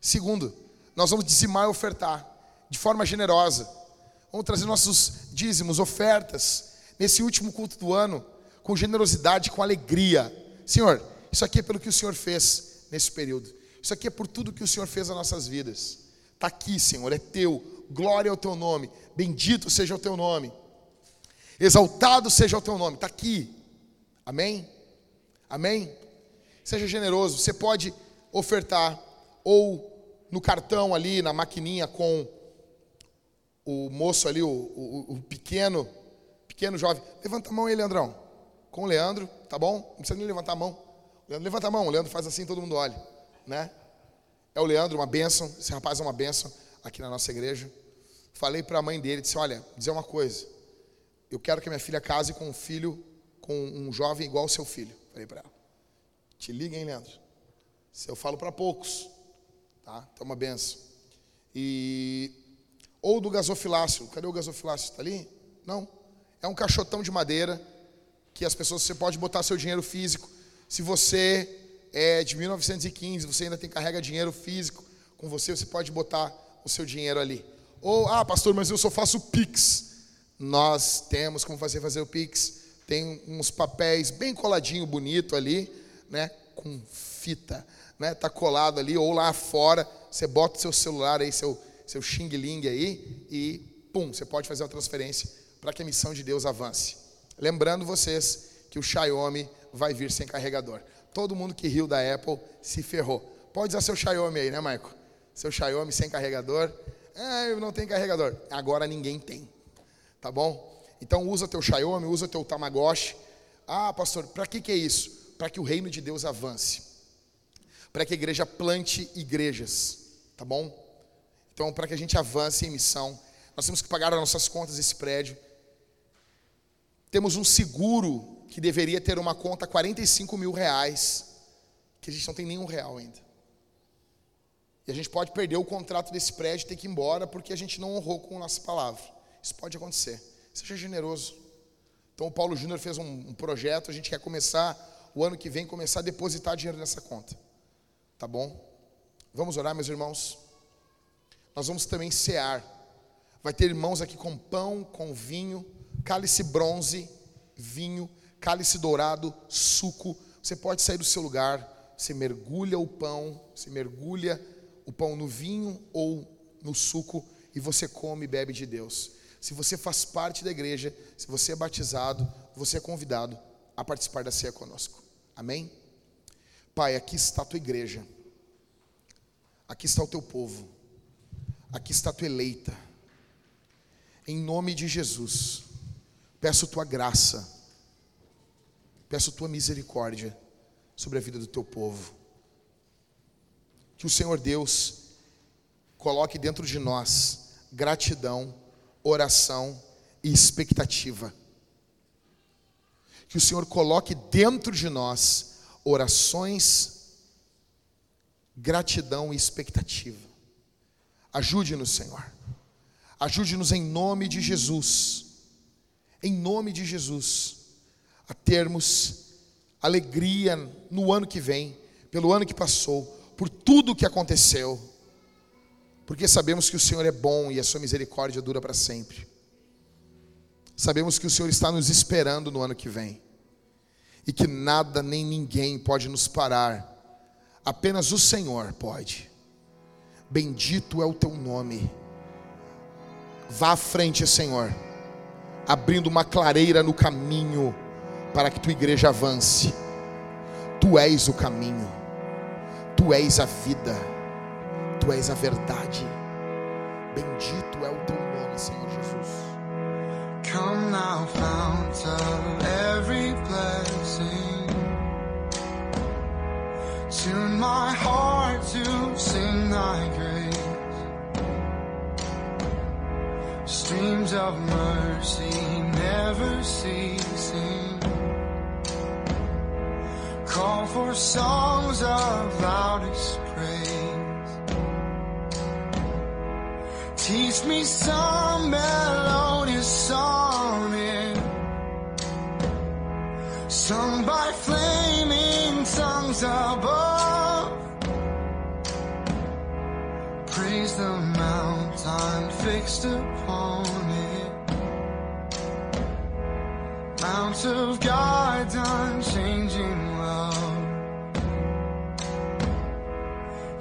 Segundo, nós vamos dizimar e ofertar de forma generosa. Vamos trazer nossos dízimos, ofertas, nesse último culto do ano, com generosidade, com alegria. Senhor, isso aqui é pelo que o Senhor fez nesse período. Isso aqui é por tudo que o Senhor fez nas nossas vidas. Está aqui, Senhor, é teu. Glória ao teu nome. Bendito seja o teu nome. Exaltado seja o teu nome. Está aqui. Amém? Amém? Seja generoso. Você pode ofertar ou no cartão ali, na maquininha com o moço ali, o, o, o pequeno, pequeno jovem. Levanta a mão aí, Leandrão. Com o Leandro, tá bom? Não precisa nem levantar a mão. Leandro, levanta a mão. O Leandro faz assim, todo mundo olha, né? É o Leandro, uma bênção. Esse rapaz é uma bênção aqui na nossa igreja. Falei para a mãe dele, disse: Olha, dizer uma coisa. Eu quero que minha filha case com um filho, com um jovem igual ao seu filho. Falei para ela. Te liga, hein, Leandro? Se eu falo para poucos, tá? Então, uma benção. E ou do gasofilácio. Cadê o gasofilácio? Está ali? Não. É um caixotão de madeira que as pessoas você pode botar seu dinheiro físico. Se você é de 1915, você ainda tem carrega dinheiro físico com você, você pode botar o seu dinheiro ali. Ou, ah, pastor, mas eu só faço Pix. Nós temos como fazer fazer o Pix. Tem uns papéis bem coladinho, bonito ali, né? Com fita, né? Tá colado ali, ou lá fora, você bota o seu celular aí, seu, seu xing ling aí, e pum, você pode fazer uma transferência para que a missão de Deus avance. Lembrando vocês que o Xiaomi vai vir sem carregador. Todo mundo que riu da Apple se ferrou. Pode usar seu Xiaomi aí, né, Maico? Seu Xiaomi sem carregador. Ah, eu não tenho carregador. Agora ninguém tem. Tá bom? Então usa teu Xiaomi, usa teu Tamagotchi. Ah, pastor, para que, que é isso? Para que o reino de Deus avance. Para que a igreja plante igrejas. Tá bom? Então, para que a gente avance em missão, nós temos que pagar as nossas contas desse prédio. Temos um seguro que deveria ter uma conta 45 mil reais, que a gente não tem nenhum real ainda. E a gente pode perder o contrato desse prédio ter que ir embora porque a gente não honrou com a nossa palavra. Isso pode acontecer. Seja generoso. Então o Paulo Júnior fez um, um projeto, a gente quer começar o ano que vem, começar a depositar dinheiro nessa conta. Tá bom? Vamos orar, meus irmãos? Nós vamos também cear. Vai ter irmãos aqui com pão, com vinho, cálice bronze, vinho, cálice dourado, suco. Você pode sair do seu lugar, você mergulha o pão, você mergulha o pão no vinho ou no suco e você come e bebe de Deus. Se você faz parte da igreja, se você é batizado, você é convidado a participar da ceia conosco. Amém? Pai, aqui está a tua igreja. Aqui está o teu povo. Aqui está a tua eleita. Em nome de Jesus, peço tua graça, peço tua misericórdia sobre a vida do teu povo. Que o Senhor Deus coloque dentro de nós gratidão, oração e expectativa. Que o Senhor coloque dentro de nós orações, gratidão e expectativa. Ajude-nos, Senhor. Ajude-nos em nome de Jesus. Em nome de Jesus. A termos alegria no ano que vem, pelo ano que passou, por tudo o que aconteceu. Porque sabemos que o Senhor é bom e a sua misericórdia dura para sempre. Sabemos que o Senhor está nos esperando no ano que vem. E que nada nem ninguém pode nos parar. Apenas o Senhor pode. Bendito é o teu nome. Vá à frente, Senhor, abrindo uma clareira no caminho para que tua igreja avance. Tu és o caminho, tu és a vida, tu és a verdade. Bendito é o teu nome, Senhor Jesus. Come now, fount of every blessing. Tune my heart to sing thy grace. Streams of mercy never ceasing. call for songs of loudest praise. Teach me some melodious sonnet, sung by flaming tongues above. Praise the mountain fixed upon it, Mount of God's unchanging.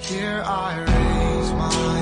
Here I raise my